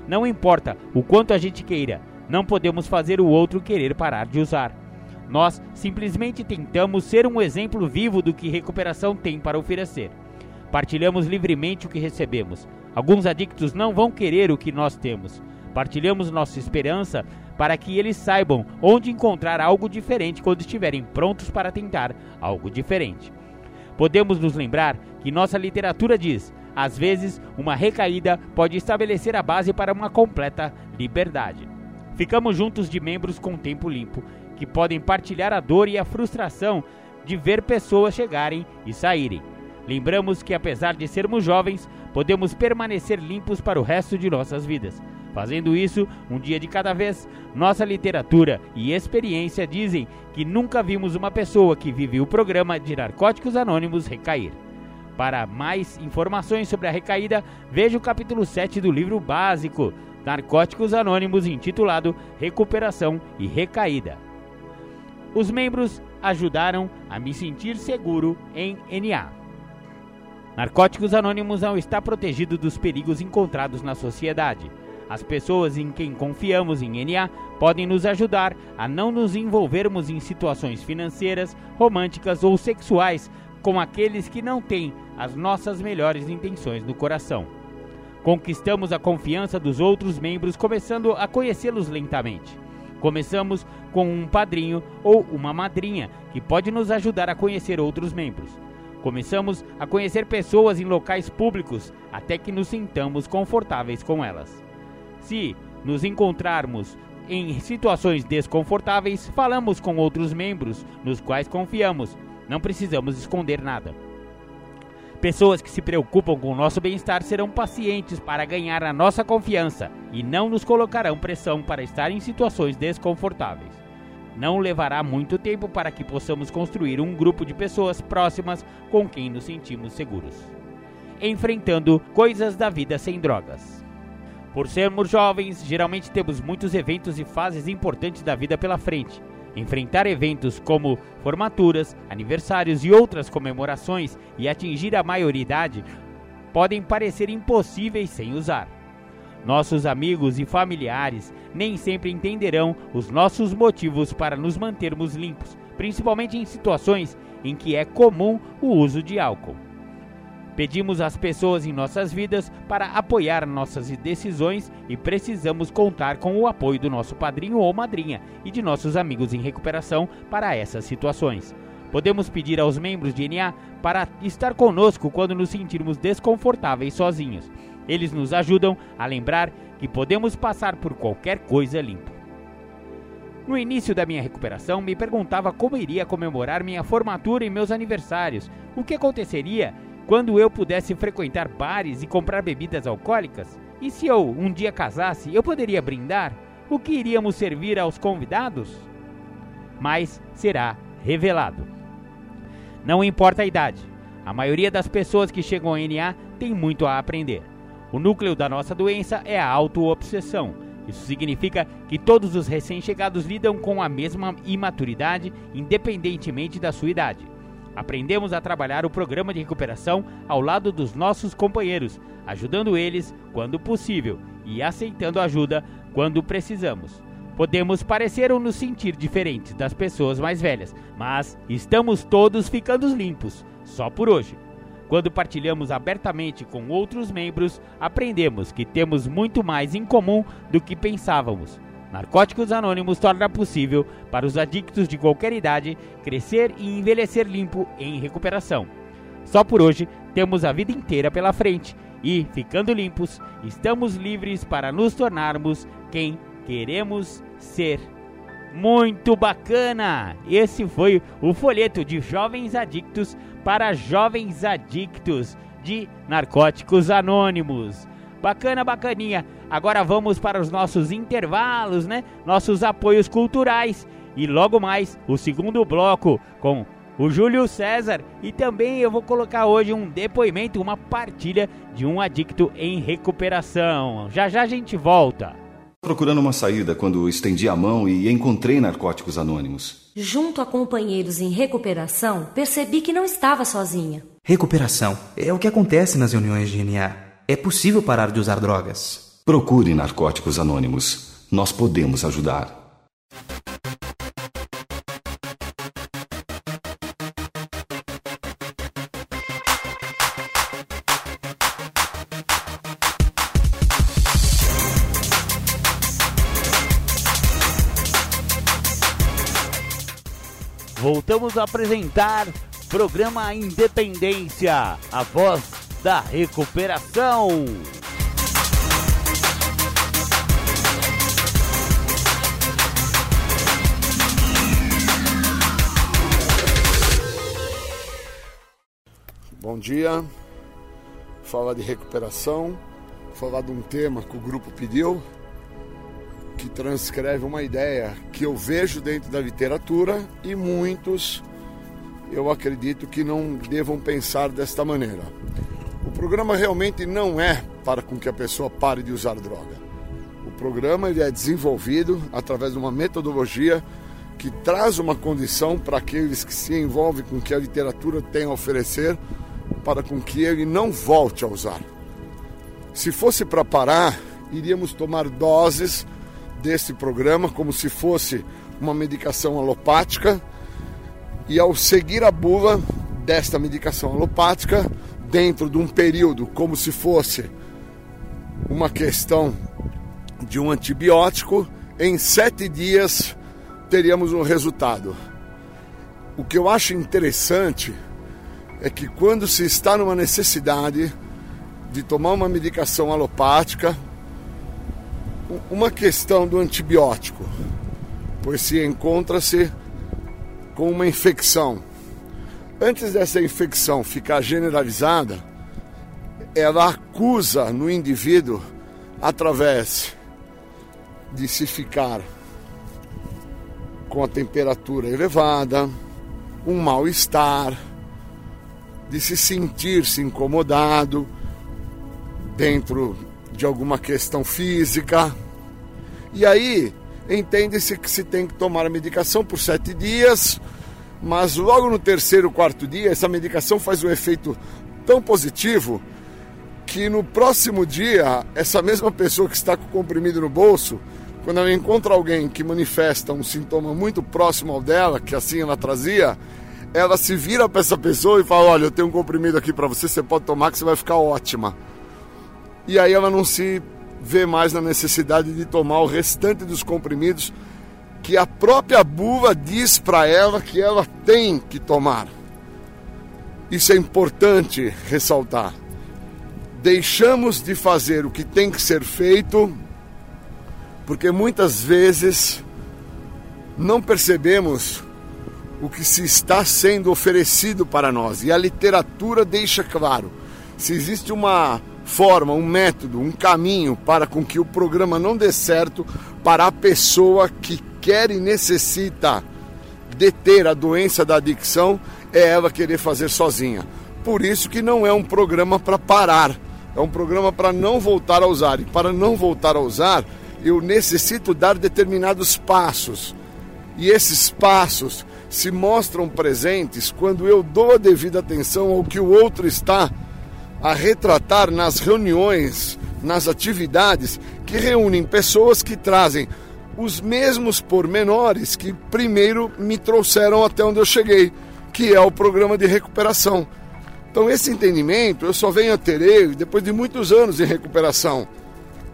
Não importa o quanto a gente queira, não podemos fazer o outro querer parar de usar. Nós simplesmente tentamos ser um exemplo vivo do que recuperação tem para oferecer. Partilhamos livremente o que recebemos. Alguns adictos não vão querer o que nós temos. Partilhamos nossa esperança para que eles saibam onde encontrar algo diferente quando estiverem prontos para tentar algo diferente. Podemos nos lembrar que nossa literatura diz: às vezes, uma recaída pode estabelecer a base para uma completa liberdade. Ficamos juntos de membros com tempo limpo, que podem partilhar a dor e a frustração de ver pessoas chegarem e saírem. Lembramos que, apesar de sermos jovens, podemos permanecer limpos para o resto de nossas vidas. Fazendo isso, um dia de cada vez, nossa literatura e experiência dizem que nunca vimos uma pessoa que vive o programa de Narcóticos Anônimos recair. Para mais informações sobre a recaída, veja o capítulo 7 do livro básico Narcóticos Anônimos, intitulado Recuperação e Recaída. Os membros ajudaram a me sentir seguro em NA. Narcóticos Anônimos não está protegido dos perigos encontrados na sociedade. As pessoas em quem confiamos em NA podem nos ajudar a não nos envolvermos em situações financeiras, românticas ou sexuais com aqueles que não têm as nossas melhores intenções no coração. Conquistamos a confiança dos outros membros começando a conhecê-los lentamente. Começamos com um padrinho ou uma madrinha que pode nos ajudar a conhecer outros membros. Começamos a conhecer pessoas em locais públicos até que nos sintamos confortáveis com elas. Se nos encontrarmos em situações desconfortáveis, falamos com outros membros nos quais confiamos. Não precisamos esconder nada. Pessoas que se preocupam com o nosso bem-estar serão pacientes para ganhar a nossa confiança e não nos colocarão pressão para estar em situações desconfortáveis. Não levará muito tempo para que possamos construir um grupo de pessoas próximas com quem nos sentimos seguros. enfrentando coisas da vida sem drogas. Por sermos jovens, geralmente temos muitos eventos e fases importantes da vida pela frente. Enfrentar eventos como formaturas, aniversários e outras comemorações e atingir a maioridade podem parecer impossíveis sem usar. Nossos amigos e familiares nem sempre entenderão os nossos motivos para nos mantermos limpos, principalmente em situações em que é comum o uso de álcool. Pedimos às pessoas em nossas vidas para apoiar nossas decisões e precisamos contar com o apoio do nosso padrinho ou madrinha e de nossos amigos em recuperação para essas situações. Podemos pedir aos membros de NA para estar conosco quando nos sentirmos desconfortáveis sozinhos. Eles nos ajudam a lembrar que podemos passar por qualquer coisa limpo. No início da minha recuperação, me perguntava como iria comemorar minha formatura e meus aniversários. O que aconteceria quando eu pudesse frequentar bares e comprar bebidas alcoólicas? E se eu um dia casasse, eu poderia brindar? O que iríamos servir aos convidados? Mas será revelado. Não importa a idade, a maioria das pessoas que chegam ao NA tem muito a aprender. O núcleo da nossa doença é a autoobsessão. Isso significa que todos os recém-chegados lidam com a mesma imaturidade, independentemente da sua idade. Aprendemos a trabalhar o programa de recuperação ao lado dos nossos companheiros, ajudando eles quando possível e aceitando ajuda quando precisamos. Podemos parecer ou nos sentir diferentes das pessoas mais velhas, mas estamos todos ficando limpos, só por hoje. Quando partilhamos abertamente com outros membros, aprendemos que temos muito mais em comum do que pensávamos. Narcóticos Anônimos torna possível para os adictos de qualquer idade crescer e envelhecer limpo em recuperação. Só por hoje temos a vida inteira pela frente e, ficando limpos, estamos livres para nos tornarmos quem queremos ser. Muito bacana! Esse foi o folheto de Jovens Adictos para Jovens Adictos de Narcóticos Anônimos. Bacana, bacaninha. Agora vamos para os nossos intervalos, né? Nossos apoios culturais. E logo mais, o segundo bloco com o Júlio César. E também eu vou colocar hoje um depoimento, uma partilha de um adicto em recuperação. Já já a gente volta. Procurando uma saída quando estendi a mão e encontrei narcóticos anônimos. Junto a companheiros em recuperação, percebi que não estava sozinha. Recuperação é o que acontece nas reuniões de NA. É possível parar de usar drogas. Procure narcóticos anônimos. Nós podemos ajudar. Voltamos a apresentar programa Independência, a voz da recuperação. Bom dia. Falar de recuperação, falar de um tema que o grupo pediu, que transcreve uma ideia que eu vejo dentro da literatura e muitos eu acredito que não devam pensar desta maneira. O programa realmente não é para com que a pessoa pare de usar droga. O programa ele é desenvolvido através de uma metodologia que traz uma condição para aqueles que se envolvem com o que a literatura tem a oferecer, para com que ele não volte a usar. Se fosse para parar, iríamos tomar doses desse programa como se fosse uma medicação alopática e ao seguir a bula desta medicação alopática dentro de um período como se fosse uma questão de um antibiótico, em sete dias teríamos um resultado. O que eu acho interessante é que quando se está numa necessidade de tomar uma medicação alopática, uma questão do antibiótico, pois se encontra-se com uma infecção. Antes dessa infecção ficar generalizada, ela acusa no indivíduo através de se ficar com a temperatura elevada, um mal-estar, de se sentir-se incomodado dentro de alguma questão física. E aí entende-se que se tem que tomar a medicação por sete dias, mas logo no terceiro, quarto dia, essa medicação faz um efeito tão positivo que no próximo dia, essa mesma pessoa que está com o comprimido no bolso, quando ela encontra alguém que manifesta um sintoma muito próximo ao dela, que assim ela trazia, ela se vira para essa pessoa e fala: Olha, eu tenho um comprimido aqui para você, você pode tomar que você vai ficar ótima. E aí ela não se vê mais na necessidade de tomar o restante dos comprimidos que a própria buva diz para ela que ela tem que tomar. Isso é importante ressaltar. Deixamos de fazer o que tem que ser feito porque muitas vezes não percebemos o que se está sendo oferecido para nós. E a literatura deixa claro: se existe uma forma, um método, um caminho para com que o programa não dê certo para a pessoa que quer e necessita deter a doença da adicção, é ela querer fazer sozinha. Por isso que não é um programa para parar, é um programa para não voltar a usar. E para não voltar a usar, eu necessito dar determinados passos. E esses passos se mostram presentes quando eu dou a devida atenção ao que o outro está a retratar nas reuniões, nas atividades que reúnem pessoas que trazem os mesmos pormenores que primeiro me trouxeram até onde eu cheguei, que é o programa de recuperação. Então, esse entendimento eu só venho a ter depois de muitos anos em recuperação,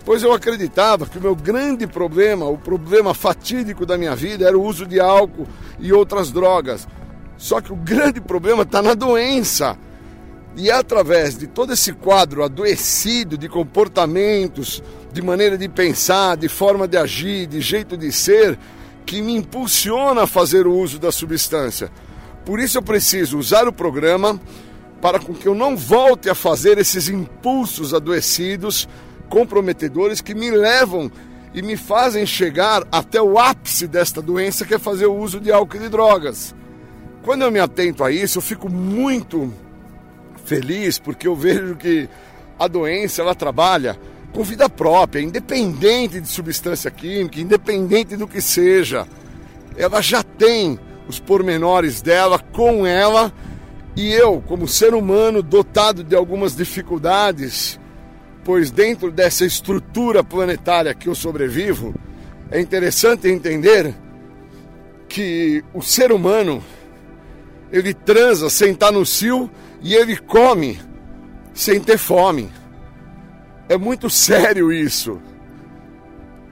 pois eu acreditava que o meu grande problema, o problema fatídico da minha vida, era o uso de álcool e outras drogas. Só que o grande problema está na doença. E através de todo esse quadro adoecido de comportamentos, de maneira de pensar, de forma de agir, de jeito de ser, que me impulsiona a fazer o uso da substância. Por isso eu preciso usar o programa para com que eu não volte a fazer esses impulsos adoecidos, comprometedores que me levam e me fazem chegar até o ápice desta doença, que é fazer o uso de álcool e de drogas. Quando eu me atento a isso, eu fico muito feliz porque eu vejo que a doença ela trabalha com vida própria, independente de substância química, independente do que seja. Ela já tem os pormenores dela com ela e eu, como ser humano dotado de algumas dificuldades, pois dentro dessa estrutura planetária que eu sobrevivo, é interessante entender que o ser humano ele transa sem estar no cio e ele come sem ter fome. É muito sério isso.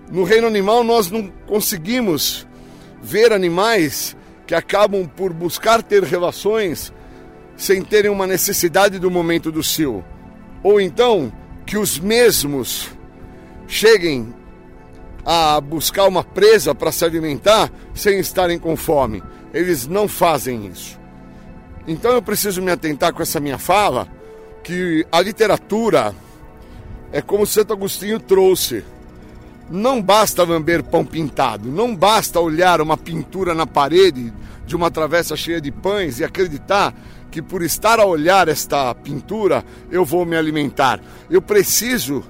No reino animal, nós não conseguimos ver animais que acabam por buscar ter relações sem terem uma necessidade do momento do cio. Ou então que os mesmos cheguem a buscar uma presa para se alimentar sem estarem com fome. Eles não fazem isso. Então eu preciso me atentar com essa minha fala que a literatura é como Santo Agostinho trouxe. Não basta lamber pão pintado, não basta olhar uma pintura na parede de uma travessa cheia de pães e acreditar que por estar a olhar esta pintura eu vou me alimentar. Eu preciso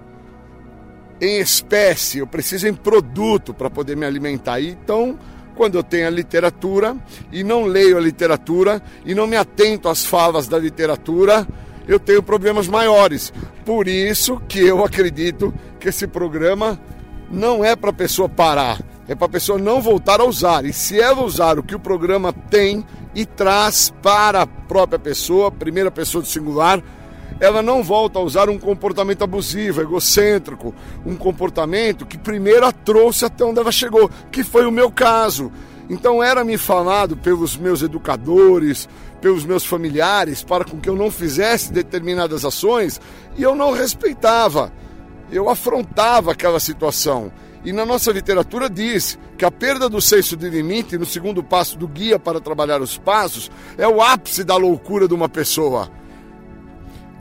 em espécie, eu preciso em produto para poder me alimentar. Então, quando eu tenho a literatura e não leio a literatura e não me atento às falas da literatura, eu tenho problemas maiores. Por isso que eu acredito que esse programa não é para a pessoa parar, é para a pessoa não voltar a usar. E se ela usar o que o programa tem e traz para a própria pessoa, primeira pessoa do singular, ela não volta a usar um comportamento abusivo, egocêntrico, um comportamento que primeiro a trouxe até onde ela chegou, que foi o meu caso. Então era me falado pelos meus educadores, pelos meus familiares, para com que eu não fizesse determinadas ações e eu não respeitava. Eu afrontava aquela situação. E na nossa literatura diz que a perda do senso de limite, no segundo passo do guia para trabalhar os passos, é o ápice da loucura de uma pessoa.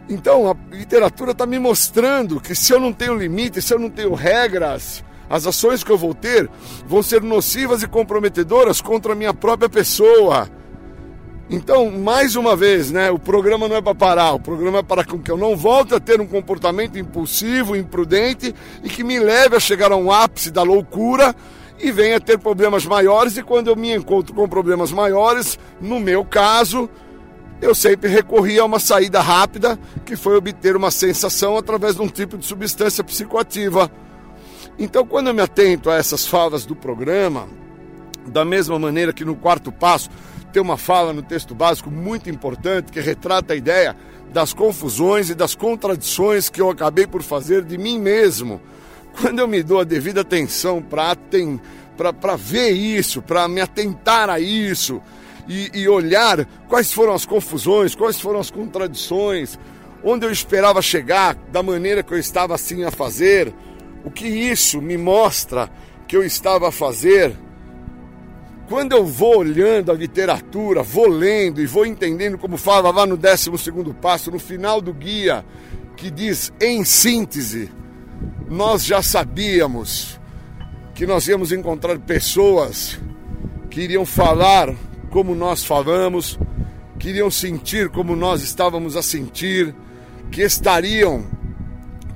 Então a literatura está me mostrando que se eu não tenho limite, se eu não tenho regras, as ações que eu vou ter vão ser nocivas e comprometedoras contra a minha própria pessoa. Então, mais uma vez, né, o programa não é para parar, o programa é para que eu não volte a ter um comportamento impulsivo, imprudente e que me leve a chegar a um ápice da loucura e venha ter problemas maiores. E quando eu me encontro com problemas maiores, no meu caso, eu sempre recorri a uma saída rápida, que foi obter uma sensação através de um tipo de substância psicoativa. Então, quando eu me atento a essas falas do programa, da mesma maneira que no quarto passo tem uma fala no texto básico muito importante que retrata a ideia das confusões e das contradições que eu acabei por fazer de mim mesmo. Quando eu me dou a devida atenção para ver isso, para me atentar a isso e, e olhar quais foram as confusões, quais foram as contradições, onde eu esperava chegar, da maneira que eu estava assim a fazer, o que isso me mostra que eu estava a fazer quando eu vou olhando a literatura, vou lendo e vou entendendo como fala lá no 12 passo, no final do guia, que diz em síntese, nós já sabíamos que nós íamos encontrar pessoas que iriam falar como nós falamos, que iriam sentir como nós estávamos a sentir, que estariam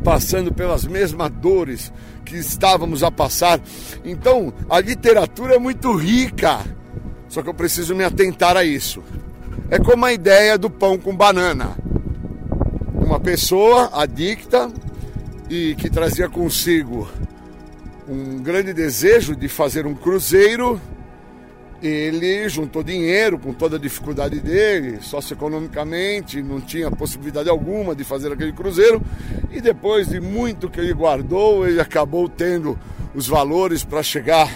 passando pelas mesmas dores que estávamos a passar. Então, a literatura é muito rica, só que eu preciso me atentar a isso. É como a ideia do pão com banana. Uma pessoa adicta e que trazia consigo um grande desejo de fazer um cruzeiro ele juntou dinheiro com toda a dificuldade dele, socioeconomicamente, não tinha possibilidade alguma de fazer aquele cruzeiro, e depois de muito que ele guardou, ele acabou tendo os valores para chegar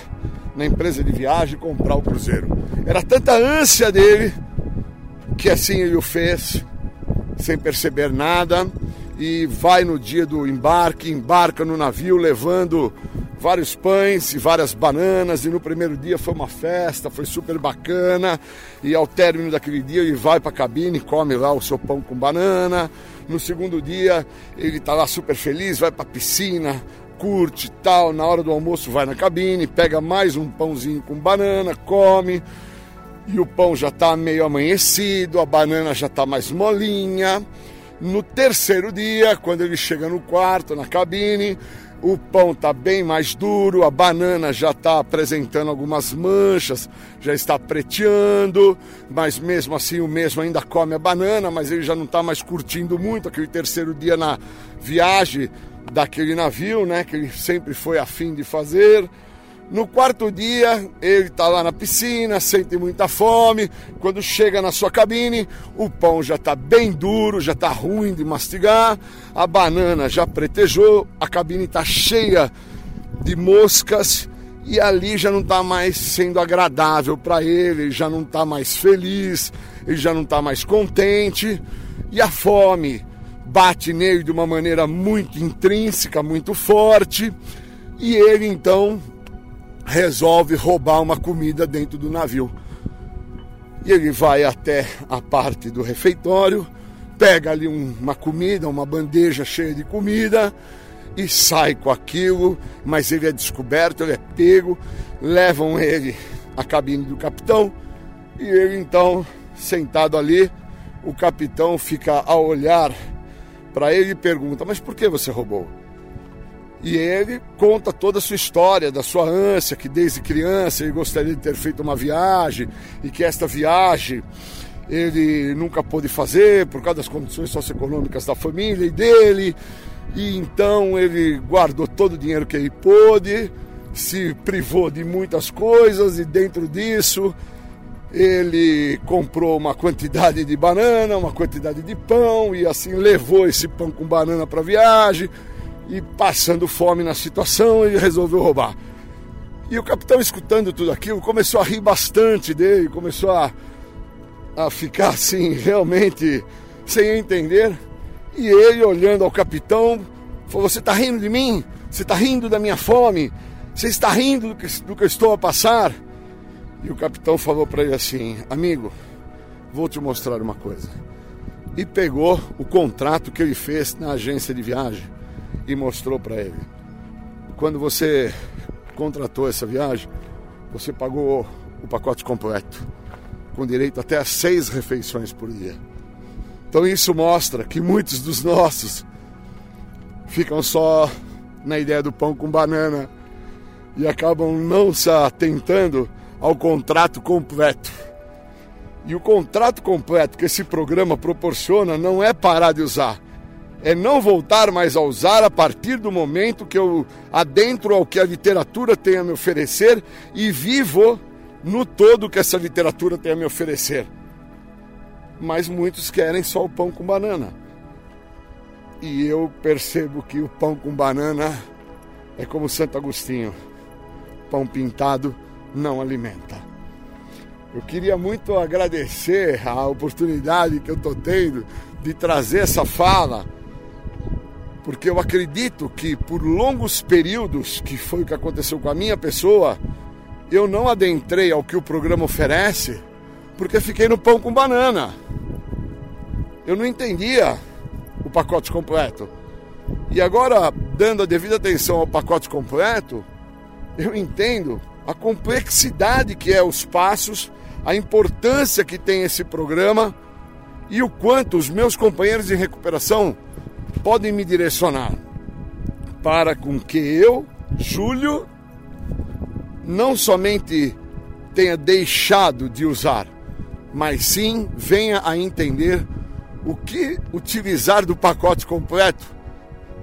na empresa de viagem e comprar o cruzeiro. Era tanta ânsia dele que assim ele o fez, sem perceber nada, e vai no dia do embarque, embarca no navio levando vários pães e várias bananas. E no primeiro dia foi uma festa, foi super bacana. E ao término daquele dia ele vai para a cabine, come lá o seu pão com banana. No segundo dia ele está lá super feliz, vai para a piscina, curte tal. Na hora do almoço vai na cabine, pega mais um pãozinho com banana, come. E o pão já está meio amanhecido, a banana já está mais molinha. No terceiro dia, quando ele chega no quarto, na cabine, o pão está bem mais duro, a banana já está apresentando algumas manchas, já está preteando, mas mesmo assim o mesmo ainda come a banana, mas ele já não está mais curtindo muito aquele terceiro dia na viagem daquele navio, né, que ele sempre foi afim de fazer. No quarto dia, ele está lá na piscina, sente muita fome. Quando chega na sua cabine, o pão já está bem duro, já está ruim de mastigar, a banana já pretejou, a cabine está cheia de moscas e ali já não está mais sendo agradável para ele, já não está mais feliz, ele já não está mais contente e a fome bate nele de uma maneira muito intrínseca, muito forte. E ele então resolve roubar uma comida dentro do navio. E ele vai até a parte do refeitório, pega ali um, uma comida, uma bandeja cheia de comida e sai com aquilo, mas ele é descoberto, ele é pego, levam ele à cabine do capitão e ele então, sentado ali, o capitão fica a olhar para ele e pergunta: Mas por que você roubou? E ele conta toda a sua história, da sua ânsia, que desde criança ele gostaria de ter feito uma viagem e que esta viagem ele nunca pôde fazer por causa das condições socioeconômicas da família e dele. E então ele guardou todo o dinheiro que ele pôde, se privou de muitas coisas e dentro disso ele comprou uma quantidade de banana, uma quantidade de pão e assim levou esse pão com banana para a viagem e passando fome na situação, ele resolveu roubar. E o capitão, escutando tudo aquilo, começou a rir bastante dele, começou a, a ficar assim, realmente sem entender. E ele, olhando ao capitão, falou: Você está rindo de mim? Você está rindo da minha fome? Você está rindo do que, do que eu estou a passar? E o capitão falou para ele assim: Amigo, vou te mostrar uma coisa. E pegou o contrato que ele fez na agência de viagem e mostrou para ele. Quando você contratou essa viagem, você pagou o pacote completo. com direito até a seis refeições por dia. Então isso mostra que muitos dos nossos ficam só na ideia do pão com banana e acabam não se atentando ao contrato completo. E o contrato completo que esse programa proporciona não é parar de usar, é não voltar mais a usar a partir do momento que eu adentro ao que a literatura tem a me oferecer e vivo no todo que essa literatura tem a me oferecer. Mas muitos querem só o pão com banana. E eu percebo que o pão com banana é como Santo Agostinho: pão pintado não alimenta. Eu queria muito agradecer a oportunidade que eu estou tendo de trazer essa fala, porque eu acredito que por longos períodos, que foi o que aconteceu com a minha pessoa, eu não adentrei ao que o programa oferece, porque fiquei no pão com banana. Eu não entendia o pacote completo. E agora, dando a devida atenção ao pacote completo, eu entendo a complexidade que é os passos, a importância que tem esse programa e o quanto os meus companheiros de recuperação podem me direcionar para com que eu, Júlio, não somente tenha deixado de usar, mas sim venha a entender o que utilizar do pacote completo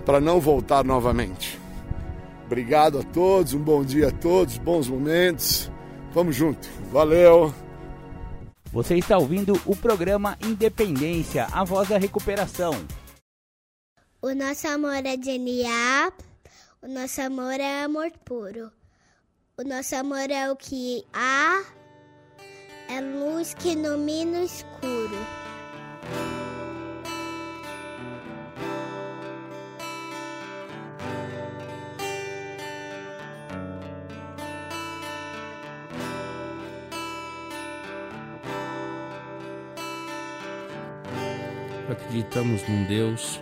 para não voltar novamente. Obrigado a todos, um bom dia a todos, bons momentos. Vamos junto. Valeu. Você está ouvindo o programa Independência, a voz da recuperação. O nosso amor é DNA, o nosso amor é amor puro. O nosso amor é o que há, é luz que ilumina o escuro. Acreditamos num Deus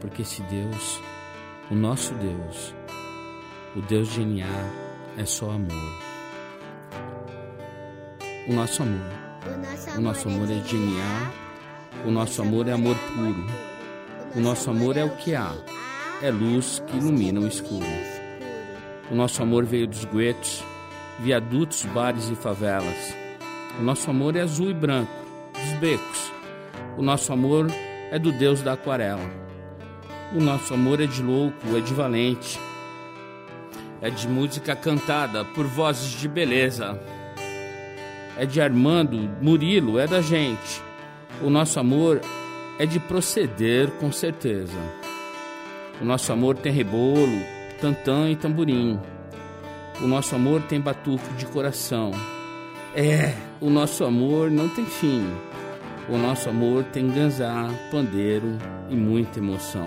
porque esse Deus, o nosso Deus, o Deus de GNA é só amor. O nosso amor. O nosso amor é genial. O nosso amor é amor puro. O nosso amor é o que há. É luz que ilumina o escuro. O nosso amor veio dos guetos, viadutos, bares e favelas. O nosso amor é azul e branco, dos becos. O nosso amor é do Deus da aquarela. O nosso amor é de louco, é de valente. É de música cantada por vozes de beleza. É de Armando, Murilo, é da gente. O nosso amor é de proceder com certeza. O nosso amor tem rebolo, tantã e tamborim. O nosso amor tem batuque de coração. É, o nosso amor não tem fim. O nosso amor tem ganzá, pandeiro e muita emoção.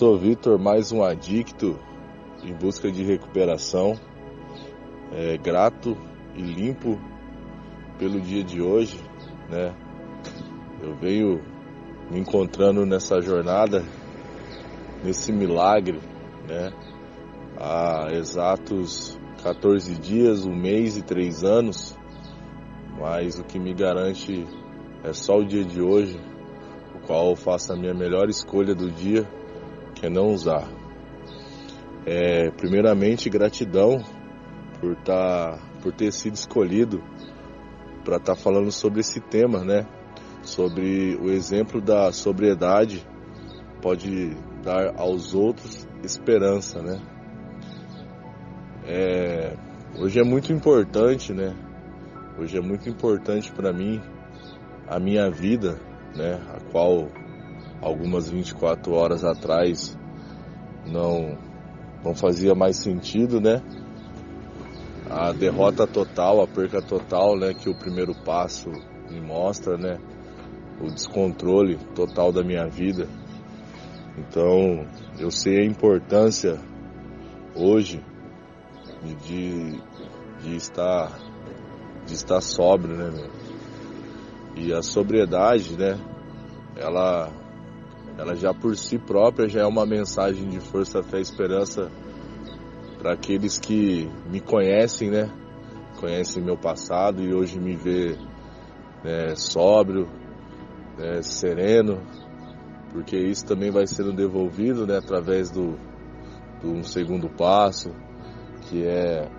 Sou Vitor, mais um adicto em busca de recuperação. É, grato e limpo pelo dia de hoje, né? Eu venho me encontrando nessa jornada, nesse milagre, né? Há exatos 14 dias, um mês e três anos, mas o que me garante é só o dia de hoje, o qual eu faço a minha melhor escolha do dia é não usar. É, primeiramente, gratidão por, tá, por ter sido escolhido para estar tá falando sobre esse tema, né? Sobre o exemplo da sobriedade pode dar aos outros esperança, né? É, hoje é muito importante, né? Hoje é muito importante para mim a minha vida, né? A qual algumas 24 horas atrás não não fazia mais sentido, né? A derrota total, a perca total, né, que o primeiro passo me mostra, né? O descontrole total da minha vida. Então, eu sei a importância hoje de, de estar de estar sóbrio, né, meu? E a sobriedade, né? Ela ela já por si própria já é uma mensagem de força, fé e esperança para aqueles que me conhecem, né? Conhecem meu passado e hoje me vê né, sóbrio, né, sereno, porque isso também vai sendo devolvido, né? Através do, do um segundo passo, que é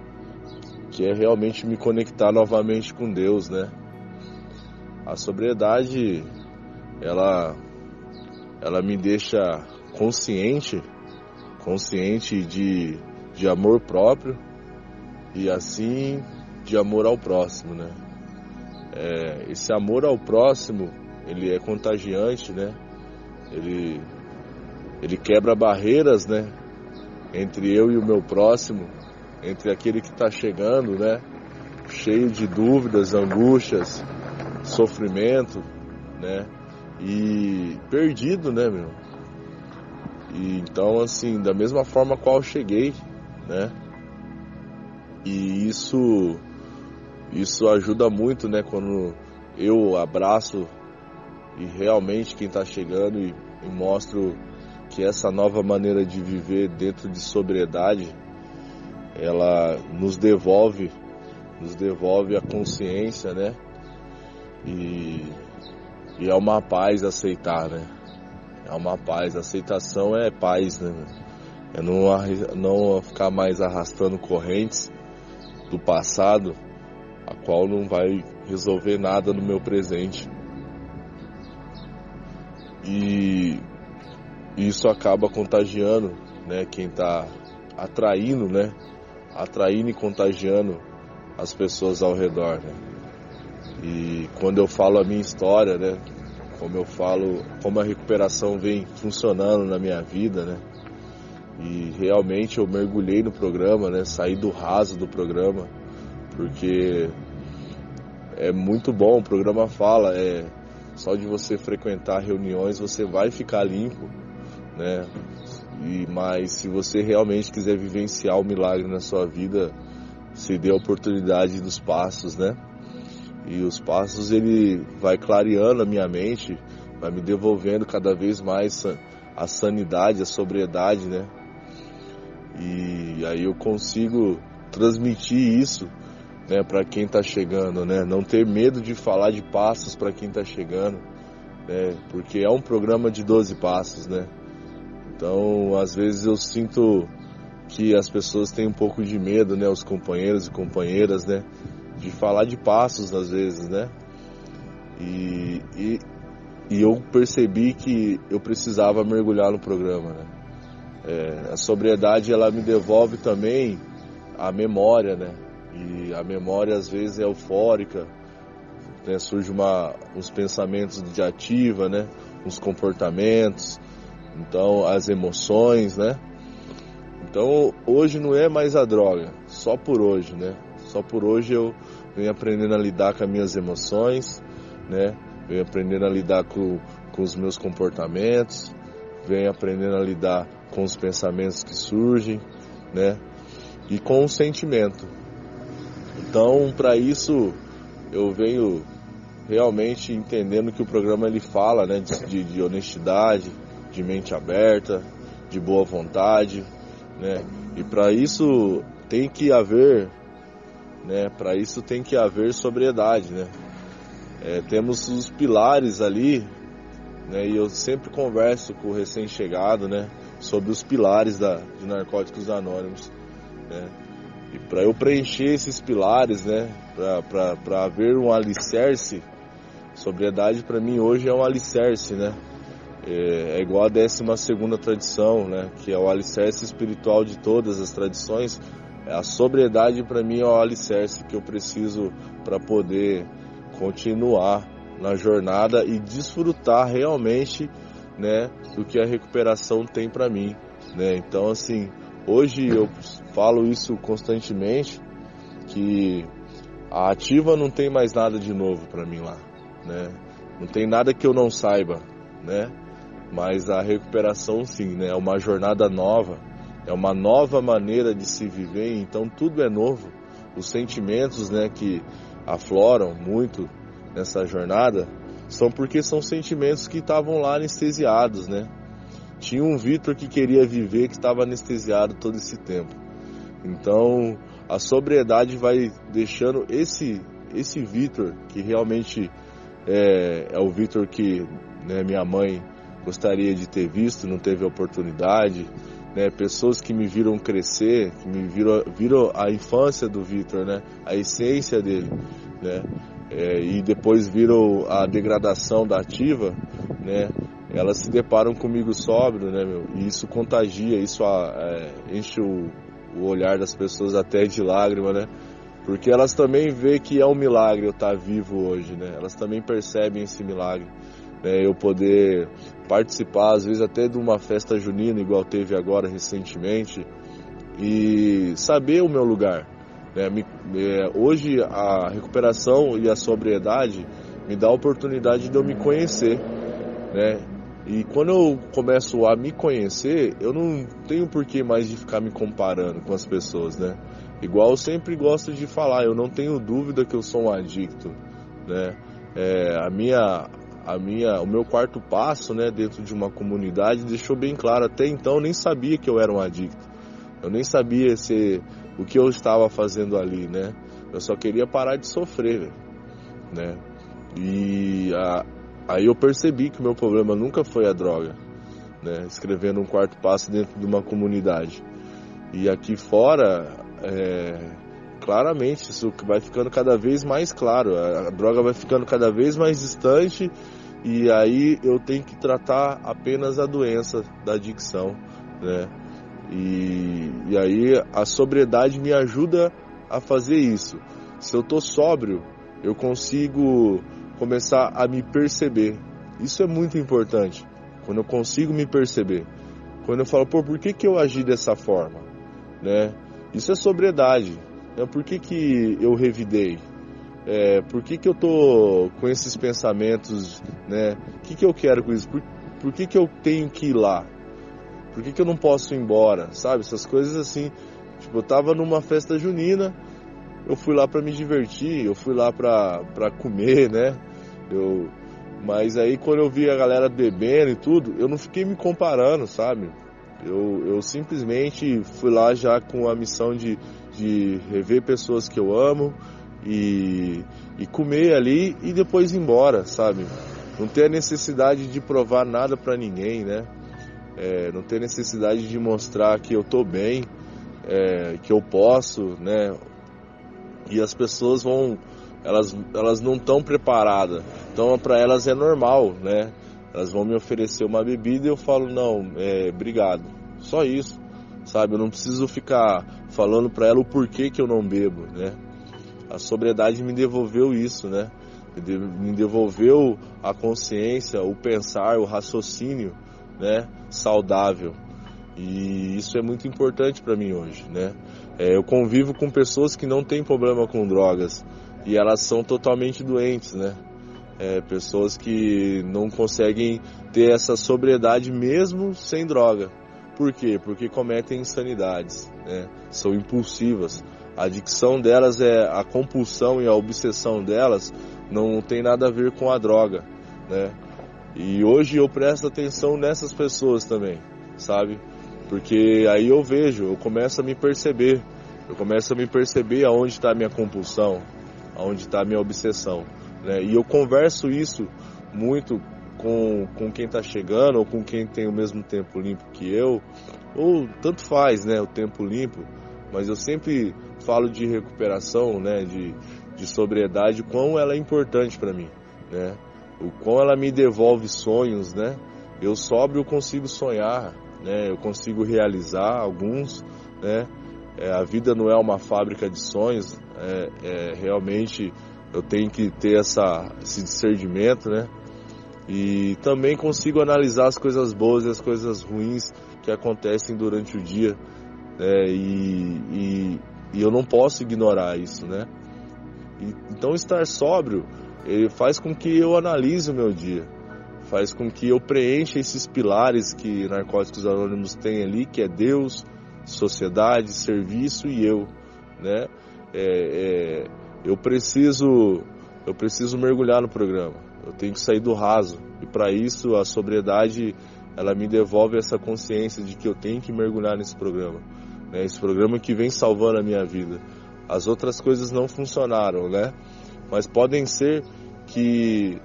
que é realmente me conectar novamente com Deus, né? A sobriedade, ela ela me deixa consciente, consciente de, de amor próprio e assim de amor ao próximo, né? É, esse amor ao próximo, ele é contagiante, né? Ele, ele quebra barreiras, né? Entre eu e o meu próximo, entre aquele que está chegando, né? Cheio de dúvidas, angústias, sofrimento, né? E perdido, né, meu? E então, assim, da mesma forma qual eu cheguei, né? E isso isso ajuda muito, né, quando eu abraço e realmente quem está chegando e, e mostro que essa nova maneira de viver dentro de sobriedade, ela nos devolve, nos devolve a consciência, né? E e é uma paz aceitar, né? É uma paz. Aceitação é paz, né? É não, não ficar mais arrastando correntes do passado, a qual não vai resolver nada no meu presente. E isso acaba contagiando, né? Quem está atraindo, né? Atraindo e contagiando as pessoas ao redor, né? E quando eu falo a minha história, né, como eu falo, como a recuperação vem funcionando na minha vida, né? E realmente eu mergulhei no programa, né? Saí do raso do programa, porque é muito bom. O programa fala, é só de você frequentar reuniões você vai ficar limpo, né? E mas se você realmente quiser vivenciar o milagre na sua vida, se dê a oportunidade dos passos, né? E os passos ele vai clareando a minha mente, vai me devolvendo cada vez mais a sanidade, a sobriedade, né? E aí eu consigo transmitir isso, né, para quem está chegando, né? Não ter medo de falar de passos para quem está chegando, né? Porque é um programa de 12 passos, né? Então, às vezes eu sinto que as pessoas têm um pouco de medo, né, os companheiros e companheiras, né, de falar de passos às vezes, né? E, e, e eu percebi que eu precisava mergulhar no programa, né? É, a sobriedade ela me devolve também a memória, né? E a memória às vezes é eufórica, né? surge uma, uns pensamentos de ativa, né? Uns comportamentos, então as emoções, né? Então hoje não é mais a droga, só por hoje, né? Só por hoje eu venho aprendendo a lidar com as minhas emoções, né? Venho aprendendo a lidar com, com os meus comportamentos, venho aprendendo a lidar com os pensamentos que surgem, né? E com o sentimento. Então, para isso, eu venho realmente entendendo que o programa ele fala, né, de, de honestidade, de mente aberta, de boa vontade, né? E para isso tem que haver, né? Para isso tem que haver sobriedade, né? É, temos os pilares ali, né? E eu sempre converso com o recém-chegado, né? Sobre os pilares da, de Narcóticos Anônimos, né? E para eu preencher esses pilares, né? Para haver um alicerce, sobriedade para mim hoje é um alicerce, né? É, é igual a 12 tradição, né? Que é o alicerce espiritual de todas as tradições. A sobriedade para mim é o alicerce que eu preciso para poder continuar na jornada e desfrutar realmente, né, do que a recuperação tem para mim, né? Então assim, hoje eu falo isso constantemente que a ativa não tem mais nada de novo para mim lá, né? Não tem nada que eu não saiba, né? Mas a recuperação sim, né? É uma jornada nova, é uma nova maneira de se viver, então tudo é novo. Os sentimentos, né, que afloram muito nessa jornada são porque são sentimentos que estavam lá anestesiados, né? Tinha um Vitor que queria viver que estava anestesiado todo esse tempo. Então, a sobriedade vai deixando esse esse Vitor que realmente é, é o Vitor que né, minha mãe gostaria de ter visto, não teve oportunidade, né? Pessoas que me viram crescer, que me viram, viram a infância do Vitor, né? A essência dele, né? é, e depois viram a degradação da ativa, né? Elas se deparam comigo sóbrio, né, meu? E isso contagia, isso é, enche o, o, olhar das pessoas até de lágrima, né? Porque elas também veem que é um milagre eu estar vivo hoje, né? Elas também percebem esse milagre. Né? Eu poder participar, às vezes até de uma festa junina, igual teve agora recentemente, e saber o meu lugar, né? Me, é, hoje a recuperação e a sobriedade me dá a oportunidade de eu me conhecer, né? E quando eu começo a me conhecer, eu não tenho porquê mais de ficar me comparando com as pessoas, né? Igual eu sempre gosto de falar, eu não tenho dúvida que eu sou um adicto, né? É, a minha, a minha, o meu quarto passo, né, dentro de uma comunidade deixou bem claro. Até então eu nem sabia que eu era um adicto. Eu nem sabia se o que eu estava fazendo ali, né? Eu só queria parar de sofrer, né? E a, aí eu percebi que o meu problema nunca foi a droga, né? Escrevendo um quarto passo dentro de uma comunidade. E aqui fora, é, claramente, isso vai ficando cada vez mais claro. A, droga vai ficando cada vez mais distante e aí eu tenho que tratar apenas a doença da adicção, né? E, e aí a sobriedade me ajuda a fazer isso. Se eu tô sóbrio, eu consigo começar a me perceber. Isso é muito importante. Quando eu consigo me perceber. Quando eu falo, pô, por que, que eu agi dessa forma? Né? Isso é sobriedade. Né? Por que, que eu revidei? É, por que, que eu tô com esses pensamentos? Né? O que, que eu quero com isso? Por, por que, que eu tenho que ir lá? Por que, que eu não posso ir embora? Sabe? Essas coisas assim. Tipo, eu tava numa festa junina eu fui lá para me divertir, eu fui lá para comer, né? Eu, mas aí quando eu vi a galera bebendo e tudo, eu não fiquei me comparando, sabe? Eu, eu simplesmente fui lá já com a missão de, de rever pessoas que eu amo e, e comer ali e depois ir embora, sabe? Não ter a necessidade de provar nada para ninguém, né? É, não ter necessidade de mostrar que eu tô bem, é, que eu posso, né? E as pessoas vão, elas, elas não estão preparadas, então para elas é normal, né? Elas vão me oferecer uma bebida e eu falo não, é, obrigado, só isso, sabe? Eu não preciso ficar falando para ela o porquê que eu não bebo, né? A sobriedade me devolveu isso, né? Me devolveu a consciência, o pensar, o raciocínio, né? Saudável. E isso é muito importante para mim hoje, né? É, eu convivo com pessoas que não têm problema com drogas e elas são totalmente doentes, né? É, pessoas que não conseguem ter essa sobriedade mesmo sem droga. Por quê? Porque cometem insanidades, né? São impulsivas. A adicção delas é a compulsão e a obsessão delas não tem nada a ver com a droga, né? E hoje eu presto atenção nessas pessoas também, sabe? Porque aí eu vejo, eu começo a me perceber, eu começo a me perceber aonde está a minha compulsão, aonde está a minha obsessão. Né? E eu converso isso muito com, com quem está chegando ou com quem tem o mesmo tempo limpo que eu, ou tanto faz, né, o tempo limpo, mas eu sempre falo de recuperação, né, de, de sobriedade, quão ela é importante para mim, né, o quão ela me devolve sonhos, né, eu sóbrio consigo sonhar, né? Eu consigo realizar alguns, né? É, a vida não é uma fábrica de sonhos, é, é, realmente eu tenho que ter essa, esse discernimento, né? E também consigo analisar as coisas boas e as coisas ruins que acontecem durante o dia, né? E, e, e eu não posso ignorar isso, né? E, então estar sóbrio faz com que eu analise o meu dia faz com que eu preencha esses pilares que Narcóticos Anônimos tem ali, que é Deus, sociedade, serviço e eu, né? É, é, eu preciso, eu preciso mergulhar no programa. Eu tenho que sair do raso e para isso a sobriedade ela me devolve essa consciência de que eu tenho que mergulhar nesse programa, né? Esse programa que vem salvando a minha vida. As outras coisas não funcionaram, né? Mas podem ser que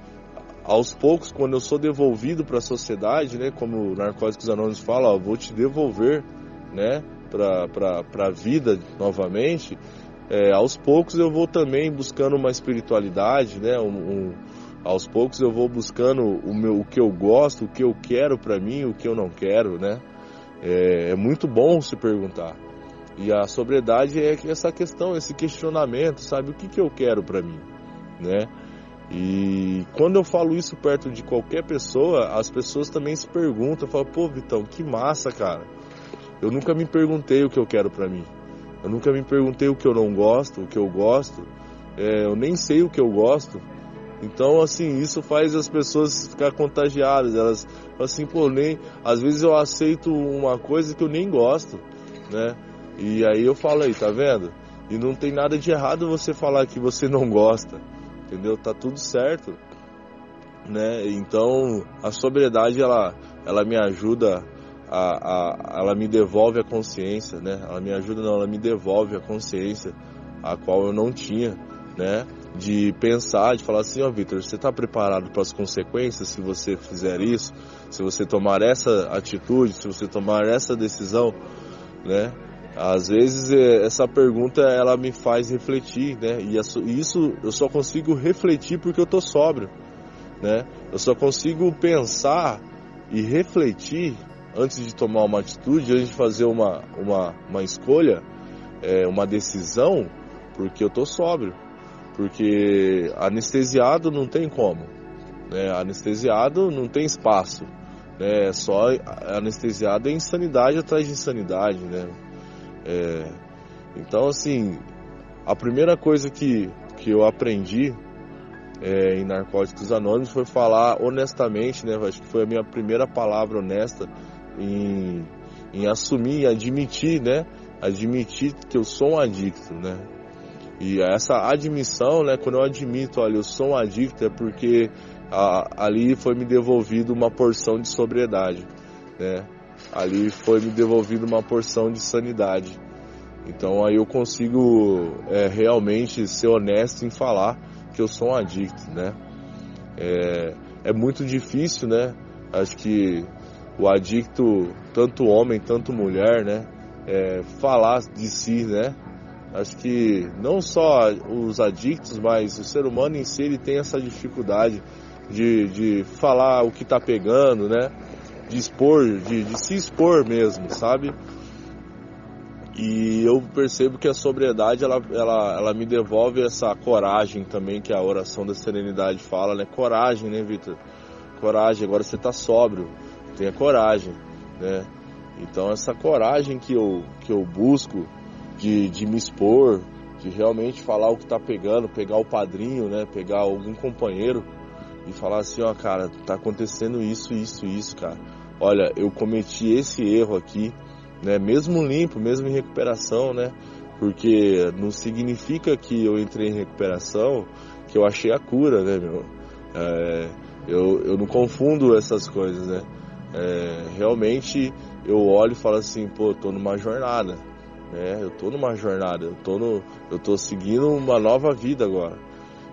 aos poucos, quando eu sou devolvido para a sociedade, né, como Narcóticos Anônimos fala, ó, vou te devolver, né, para a vida novamente, é, aos poucos eu vou também buscando uma espiritualidade, né, um, um, aos poucos eu vou buscando o, meu, o que eu gosto, o que eu quero para mim, o que eu não quero, né, é, é muito bom se perguntar. E a sobriedade é essa questão, esse questionamento, sabe, o que, que eu quero para mim, né, e quando eu falo isso perto de qualquer pessoa, as pessoas também se perguntam, falam, pô, Vitão, que massa, cara. Eu nunca me perguntei o que eu quero para mim. Eu nunca me perguntei o que eu não gosto, o que eu gosto. É, eu nem sei o que eu gosto. Então, assim, isso faz as pessoas ficar contagiadas. Elas, assim, pô, nem. Às vezes eu aceito uma coisa que eu nem gosto, né? E aí eu falo aí, tá vendo? E não tem nada de errado você falar que você [LAUGHS] não gosta entendeu? Tá tudo certo, né? Então a sobriedade ela, ela me ajuda a, a, ela me devolve a consciência, né? Ela me ajuda não, ela me devolve a consciência a qual eu não tinha, né? De pensar, de falar assim, ó, oh, Vitor, você está preparado para as consequências se você fizer isso, se você tomar essa atitude, se você tomar essa decisão, né? Às vezes é, essa pergunta ela me faz refletir, né? E isso eu só consigo refletir porque eu tô sóbrio, né? Eu só consigo pensar e refletir antes de tomar uma atitude, antes de fazer uma, uma, uma escolha, é, uma decisão, porque eu tô sóbrio. Porque anestesiado não tem como, né? Anestesiado não tem espaço, né? Só anestesiado é insanidade atrás de insanidade, né? É, então, assim, a primeira coisa que, que eu aprendi é, em Narcóticos Anônimos foi falar honestamente, né? Acho que foi a minha primeira palavra honesta em, em assumir, admitir, né? Admitir que eu sou um adicto, né? E essa admissão, né, quando eu admito, olha, eu sou um adicto, é porque a, ali foi me devolvido uma porção de sobriedade, né? Ali foi me devolvido uma porção de sanidade. Então aí eu consigo é, realmente ser honesto em falar que eu sou um adicto, né? É, é muito difícil, né? Acho que o adicto, tanto homem, tanto mulher, né? É, falar de si, né? Acho que não só os adictos, mas o ser humano em si ele tem essa dificuldade de, de falar o que está pegando, né? De expor, de, de se expor mesmo, sabe? E eu percebo que a sobriedade ela, ela, ela me devolve essa coragem também que a oração da serenidade fala, né? Coragem, né, Vitor? Coragem, agora você está sóbrio, tenha coragem, né? Então essa coragem que eu, que eu busco de, de me expor, de realmente falar o que está pegando, pegar o padrinho, né? Pegar algum companheiro e falar assim, ó, cara, tá acontecendo isso, isso, isso, cara. Olha, eu cometi esse erro aqui, né? Mesmo limpo, mesmo em recuperação, né? Porque não significa que eu entrei em recuperação que eu achei a cura, né, meu? É, eu, eu não confundo essas coisas, né? É, realmente eu olho e falo assim, pô, tô numa jornada, né? Eu tô numa jornada, eu tô, no, eu tô seguindo uma nova vida agora.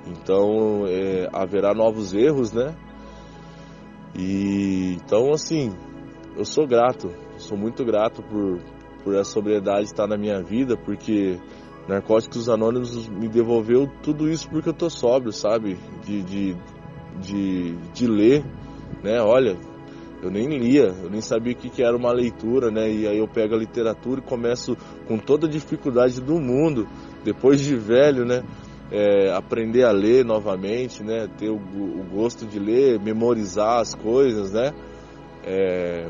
Então é, haverá novos erros, né? E então assim, eu sou grato, sou muito grato por, por essa sobriedade estar na minha vida, porque Narcóticos Anônimos me devolveu tudo isso porque eu tô sóbrio, sabe? De, de, de, de ler, né? Olha, eu nem lia, eu nem sabia o que, que era uma leitura, né? E aí eu pego a literatura e começo com toda a dificuldade do mundo, depois de velho, né? É, aprender a ler novamente, né? Ter o, o, gosto de ler, memorizar as coisas, né? É,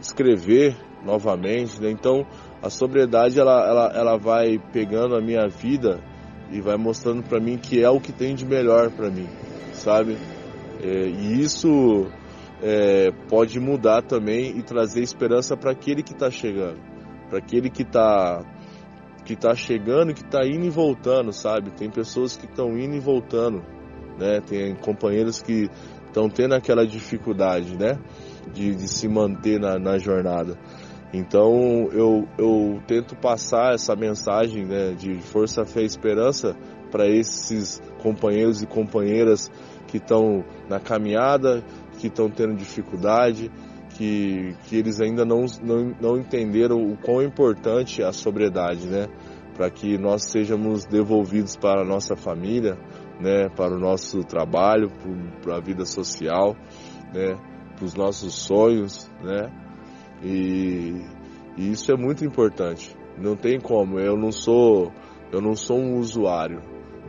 escrever novamente, né? Então a sobriedade ela, ela, ela vai pegando a minha vida e vai mostrando para mim que é o que tem de melhor para mim, sabe? É, e isso é, pode mudar também e trazer esperança para aquele que está chegando, para aquele que está que tá chegando, que está indo e voltando, sabe? Tem pessoas que estão indo e voltando, né? Tem companheiros que estão tendo aquela dificuldade, né? de, de se manter na, na jornada. Então eu, eu tento passar essa mensagem né, de força, fé e esperança para esses companheiros e companheiras que estão na caminhada, que estão tendo dificuldade, que, que eles ainda não, não, não entenderam o quão importante é a sobriedade, né? Para que nós sejamos devolvidos para a nossa família, né? Para o nosso trabalho, para a vida social, né? para os nossos sonhos, né? E, e, isso é muito importante. Não tem como. Eu não sou, eu não sou um usuário.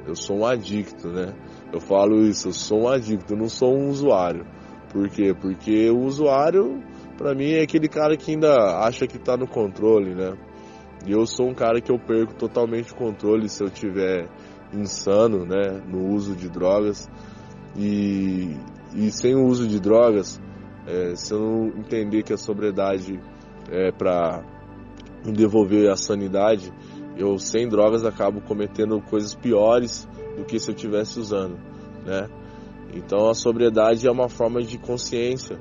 Eu sou um adicto, né? Eu falo isso. Eu sou um adicto. Eu não sou um usuário. Por quê? Porque o usuário, para mim, é aquele cara que ainda acha que está no controle, né? E eu sou um cara que eu perco totalmente o controle se eu tiver insano, né, no uso de drogas. E, e sem o uso de drogas, é, se eu não entender que a sobriedade é para me devolver a sanidade, eu sem drogas acabo cometendo coisas piores do que se eu tivesse usando, né? Então a sobriedade é uma forma de consciência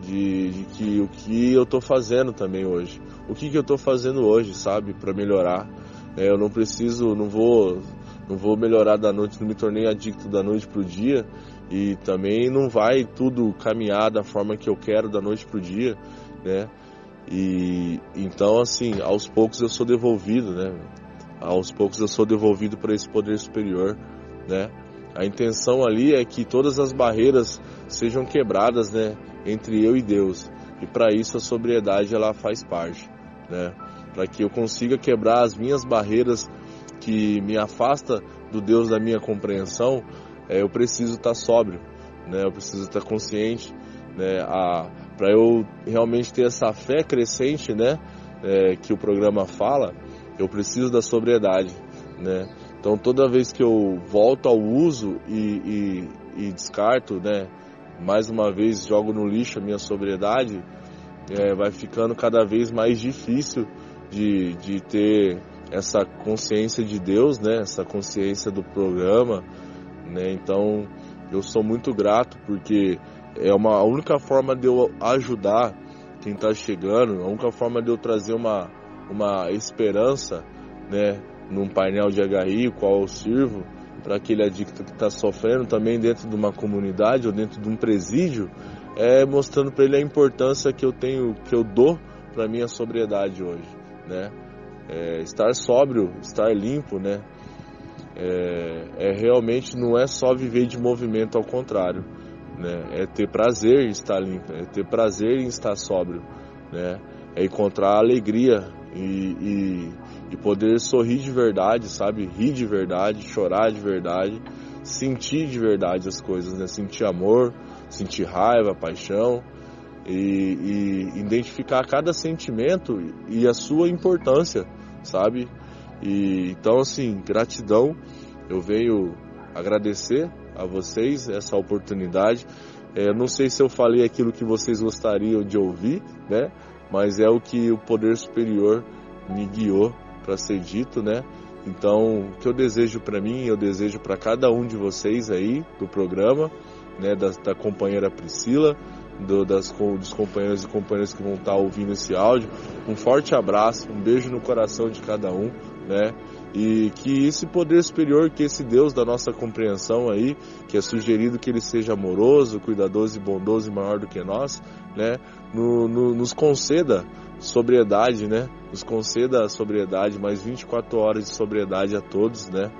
de, de que o que eu estou fazendo também hoje, o que, que eu estou fazendo hoje, sabe, para melhorar. É, eu não preciso, não vou, não vou melhorar da noite, não me tornei adicto da noite pro dia, e também não vai tudo caminhar da forma que eu quero da noite pro dia, né? E então assim, aos poucos eu sou devolvido, né? Aos poucos eu sou devolvido para esse poder superior, né? A intenção ali é que todas as barreiras sejam quebradas, né, entre eu e Deus. E para isso a sobriedade ela faz parte, né? Para que eu consiga quebrar as minhas barreiras que me afasta do Deus da minha compreensão, é, eu preciso estar tá sóbrio, né? Eu preciso estar tá consciente, né? Para eu realmente ter essa fé crescente, né? É, que o programa fala, eu preciso da sobriedade, né? Então toda vez que eu volto ao uso e, e, e descarto, né? Mais uma vez jogo no lixo a minha sobriedade, é, vai ficando cada vez mais difícil de, de ter essa consciência de Deus, né? Essa consciência do programa, né? Então eu sou muito grato porque é uma a única forma de eu ajudar quem está chegando, a única forma de eu trazer uma uma esperança, né? Num painel de HI, qual eu sirvo, para aquele adicto que está sofrendo também dentro de uma comunidade ou dentro de um presídio, é mostrando para ele a importância que eu tenho, que eu dou para minha sobriedade hoje, né? É, estar sóbrio, estar limpo, né? É, é, realmente não é só viver de movimento, ao contrário, né? É ter prazer em estar limpo, é ter prazer em estar sóbrio, né? É encontrar alegria e, e, e poder sorrir de verdade, sabe? Rir de verdade, chorar de verdade, sentir de verdade as coisas, né? Sentir amor, sentir raiva, paixão, e, e identificar cada sentimento e a sua importância, sabe? E então assim, gratidão. Eu venho agradecer a vocês essa oportunidade. É, não sei se eu falei aquilo que vocês gostariam de ouvir, né? Mas é o que o poder superior me guiou para ser dito, né? Então, o que eu desejo para mim, eu desejo para cada um de vocês aí do programa, né, da, da companheira Priscila, do, das, dos companheiros e companheiras que vão estar ouvindo esse áudio. Um forte abraço, um beijo no coração de cada um, né? E que esse poder superior, que esse Deus da nossa compreensão aí, que é sugerido que ele seja amoroso, cuidadoso e bondoso e maior do que nós, né? No, no, nos conceda sobriedade, né? Nos conceda a sobriedade, mais 24 horas de sobriedade a todos, né?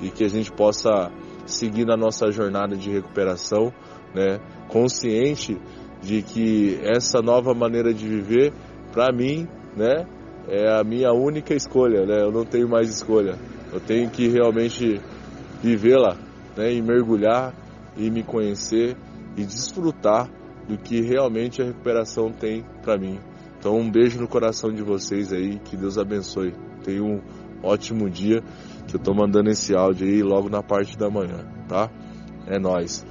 E que a gente possa seguir na nossa jornada de recuperação, né? Consciente de que essa nova maneira de viver, para mim, né? É a minha única escolha, né? Eu não tenho mais escolha. Eu tenho que realmente vivê-la, né? E mergulhar e me conhecer e desfrutar do que realmente a recuperação tem para mim. Então um beijo no coração de vocês aí, que Deus abençoe. Tenha um ótimo dia, que eu tô mandando esse áudio aí logo na parte da manhã, tá? É nós.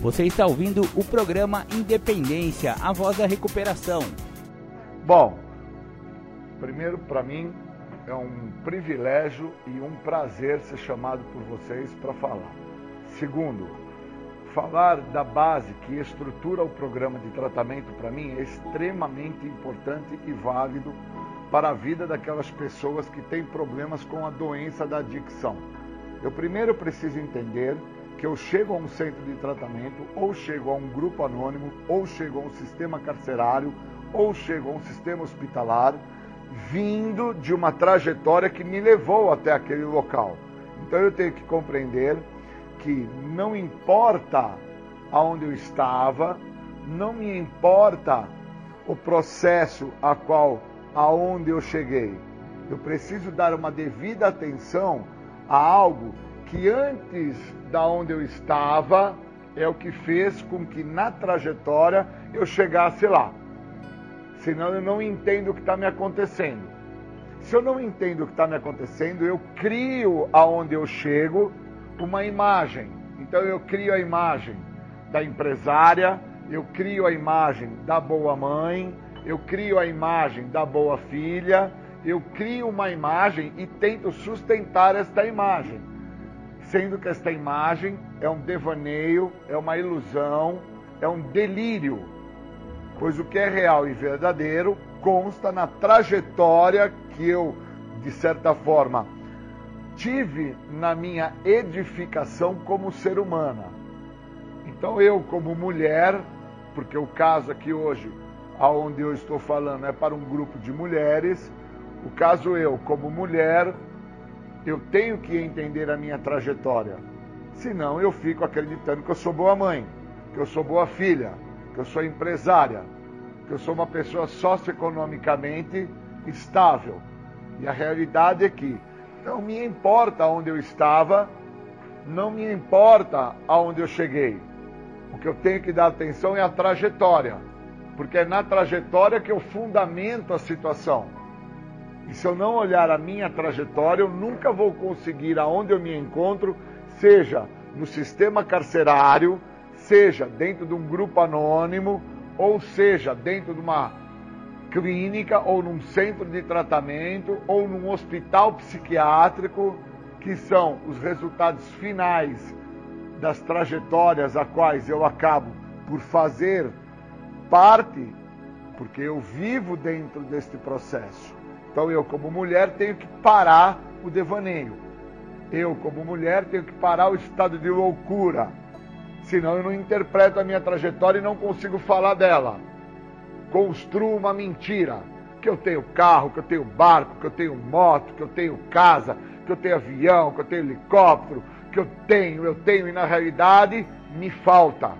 Você está ouvindo o programa Independência, a voz da recuperação. Bom, primeiro para mim é um privilégio e um prazer ser chamado por vocês para falar. Segundo, falar da base que estrutura o programa de tratamento para mim é extremamente importante e válido para a vida daquelas pessoas que têm problemas com a doença da adicção. Eu primeiro preciso entender que eu chego a um centro de tratamento, ou chego a um grupo anônimo, ou chego a um sistema carcerário, ou chego a um sistema hospitalar, vindo de uma trajetória que me levou até aquele local. Então eu tenho que compreender que não importa aonde eu estava, não me importa o processo a qual aonde eu cheguei. Eu preciso dar uma devida atenção a algo que antes da onde eu estava é o que fez com que na trajetória eu chegasse lá. Senão eu não entendo o que está me acontecendo. Se eu não entendo o que está me acontecendo, eu crio aonde eu chego uma imagem. Então eu crio a imagem da empresária, eu crio a imagem da boa mãe, eu crio a imagem da boa filha, eu crio uma imagem e tento sustentar esta imagem, sendo que esta imagem é um devaneio, é uma ilusão, é um delírio, pois o que é real e verdadeiro consta na trajetória que eu, de certa forma, tive na minha edificação como ser humana. Então eu, como mulher, porque o caso aqui hoje, aonde eu estou falando, é para um grupo de mulheres, o caso eu, como mulher, eu tenho que entender a minha trajetória. Senão eu fico acreditando que eu sou boa mãe, que eu sou boa filha, que eu sou empresária, que eu sou uma pessoa socioeconomicamente estável. E a realidade é que não me importa onde eu estava, não me importa aonde eu cheguei. O que eu tenho que dar atenção é a trajetória, porque é na trajetória que eu fundamento a situação. E se eu não olhar a minha trajetória, eu nunca vou conseguir aonde eu me encontro, seja no sistema carcerário, seja dentro de um grupo anônimo, ou seja dentro de uma clínica ou num centro de tratamento ou num hospital psiquiátrico, que são os resultados finais das trajetórias a quais eu acabo por fazer parte, porque eu vivo dentro deste processo. Então eu, como mulher, tenho que parar o devaneio. Eu, como mulher, tenho que parar o estado de loucura. Senão eu não interpreto a minha trajetória e não consigo falar dela. Construo uma mentira. Que eu tenho carro, que eu tenho barco, que eu tenho moto, que eu tenho casa, que eu tenho avião, que eu tenho helicóptero, que eu tenho, eu tenho, e na realidade me falta.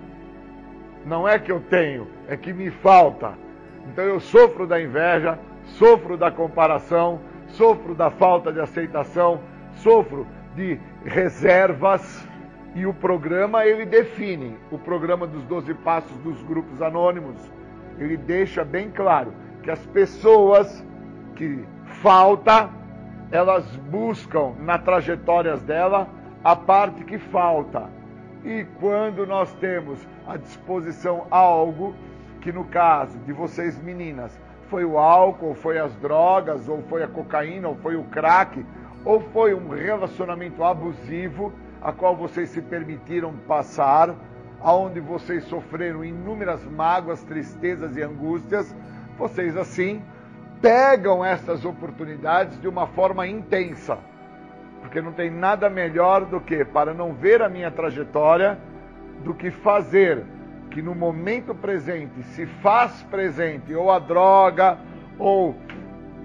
Não é que eu tenho, é que me falta. Então eu sofro da inveja, sofro da comparação, sofro da falta de aceitação, sofro de reservas e o programa ele define, o programa dos 12 passos dos grupos anônimos, ele deixa bem claro que as pessoas que falta, elas buscam na trajetórias dela a parte que falta. E quando nós temos à disposição algo, que no caso de vocês meninas, foi o álcool, foi as drogas, ou foi a cocaína, ou foi o crack, ou foi um relacionamento abusivo a qual vocês se permitiram passar, aonde vocês sofreram inúmeras mágoas, tristezas e angústias, vocês assim pegam essas oportunidades de uma forma intensa. Porque não tem nada melhor do que, para não ver a minha trajetória, do que fazer que no momento presente se faz presente ou a droga, ou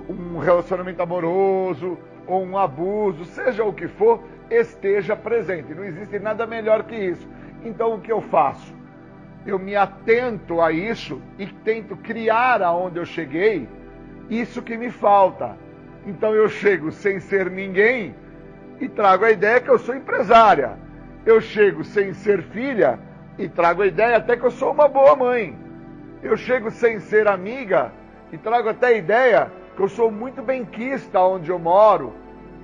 um relacionamento amoroso, ou um abuso, seja o que for, esteja presente. Não existe nada melhor que isso. Então o que eu faço? Eu me atento a isso e tento criar aonde eu cheguei isso que me falta. Então eu chego sem ser ninguém e trago a ideia que eu sou empresária. Eu chego sem ser filha e trago a ideia até que eu sou uma boa mãe. Eu chego sem ser amiga e trago até a ideia que eu sou muito benquista onde eu moro,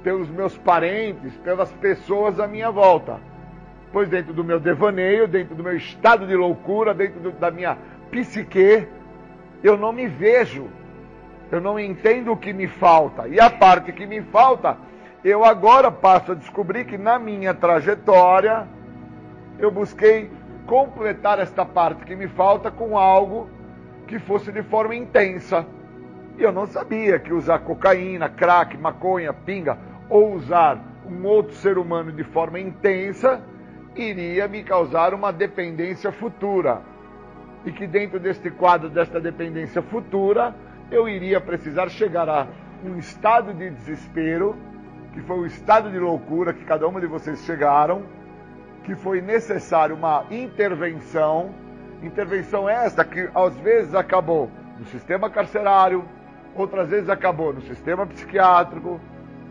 pelos meus parentes, pelas pessoas à minha volta. Pois dentro do meu devaneio, dentro do meu estado de loucura, dentro do, da minha psique, eu não me vejo. Eu não entendo o que me falta. E a parte que me falta, eu agora passo a descobrir que na minha trajetória eu busquei completar esta parte que me falta com algo que fosse de forma intensa. E eu não sabia que usar cocaína, crack, maconha, pinga ou usar um outro ser humano de forma intensa iria me causar uma dependência futura. E que dentro deste quadro desta dependência futura, eu iria precisar chegar a um estado de desespero, que foi o estado de loucura que cada uma de vocês chegaram, que foi necessário uma intervenção, intervenção esta que às vezes acabou no sistema carcerário, outras vezes acabou no sistema psiquiátrico,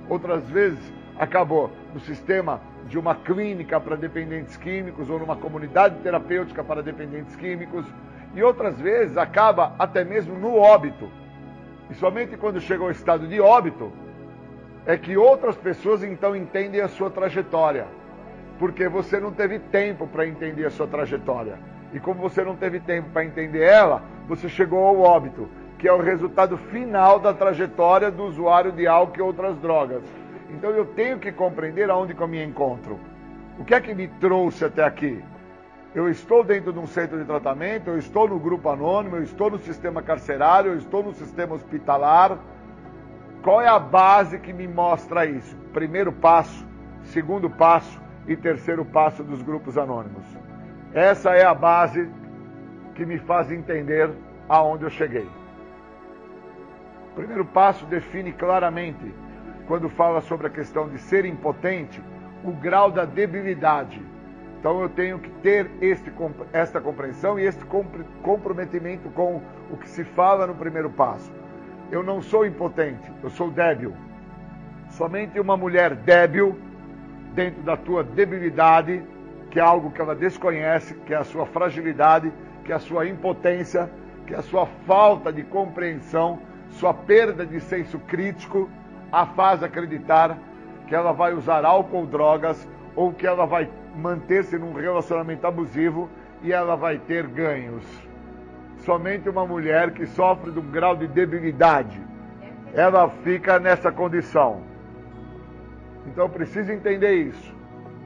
outras vezes acabou no sistema de uma clínica para dependentes químicos ou numa comunidade terapêutica para dependentes químicos, e outras vezes acaba até mesmo no óbito. E somente quando chega ao estado de óbito é que outras pessoas então entendem a sua trajetória porque você não teve tempo para entender a sua trajetória. E como você não teve tempo para entender ela, você chegou ao óbito, que é o resultado final da trajetória do usuário de álcool e outras drogas. Então eu tenho que compreender aonde que eu me encontro. O que é que me trouxe até aqui? Eu estou dentro de um centro de tratamento, eu estou no grupo anônimo, eu estou no sistema carcerário, eu estou no sistema hospitalar. Qual é a base que me mostra isso? Primeiro passo, segundo passo, e terceiro passo dos grupos anônimos. Essa é a base que me faz entender aonde eu cheguei. O primeiro passo define claramente, quando fala sobre a questão de ser impotente, o grau da debilidade. Então eu tenho que ter este, esta compreensão e este comprometimento com o que se fala no primeiro passo. Eu não sou impotente, eu sou débil. Somente uma mulher débil dentro da tua debilidade, que é algo que ela desconhece, que é a sua fragilidade, que é a sua impotência, que é a sua falta de compreensão, sua perda de senso crítico, a faz acreditar que ela vai usar álcool drogas ou que ela vai manter-se num relacionamento abusivo e ela vai ter ganhos. somente uma mulher que sofre de um grau de debilidade. Ela fica nessa condição. Então eu preciso entender isso.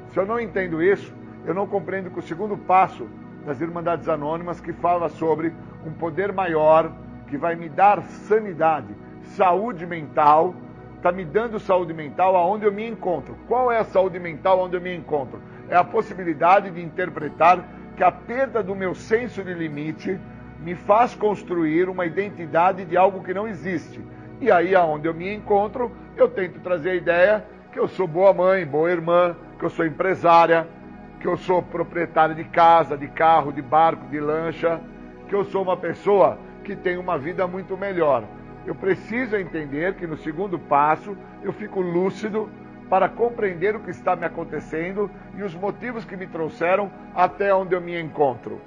Se eu não entendo isso, eu não compreendo que o segundo passo das Irmandades Anônimas, que fala sobre um poder maior que vai me dar sanidade, saúde mental, está me dando saúde mental aonde eu me encontro. Qual é a saúde mental onde eu me encontro? É a possibilidade de interpretar que a perda do meu senso de limite me faz construir uma identidade de algo que não existe. E aí, aonde eu me encontro, eu tento trazer a ideia que eu sou boa mãe, boa irmã, que eu sou empresária, que eu sou proprietária de casa, de carro, de barco, de lancha, que eu sou uma pessoa que tem uma vida muito melhor. Eu preciso entender que no segundo passo eu fico lúcido para compreender o que está me acontecendo e os motivos que me trouxeram até onde eu me encontro.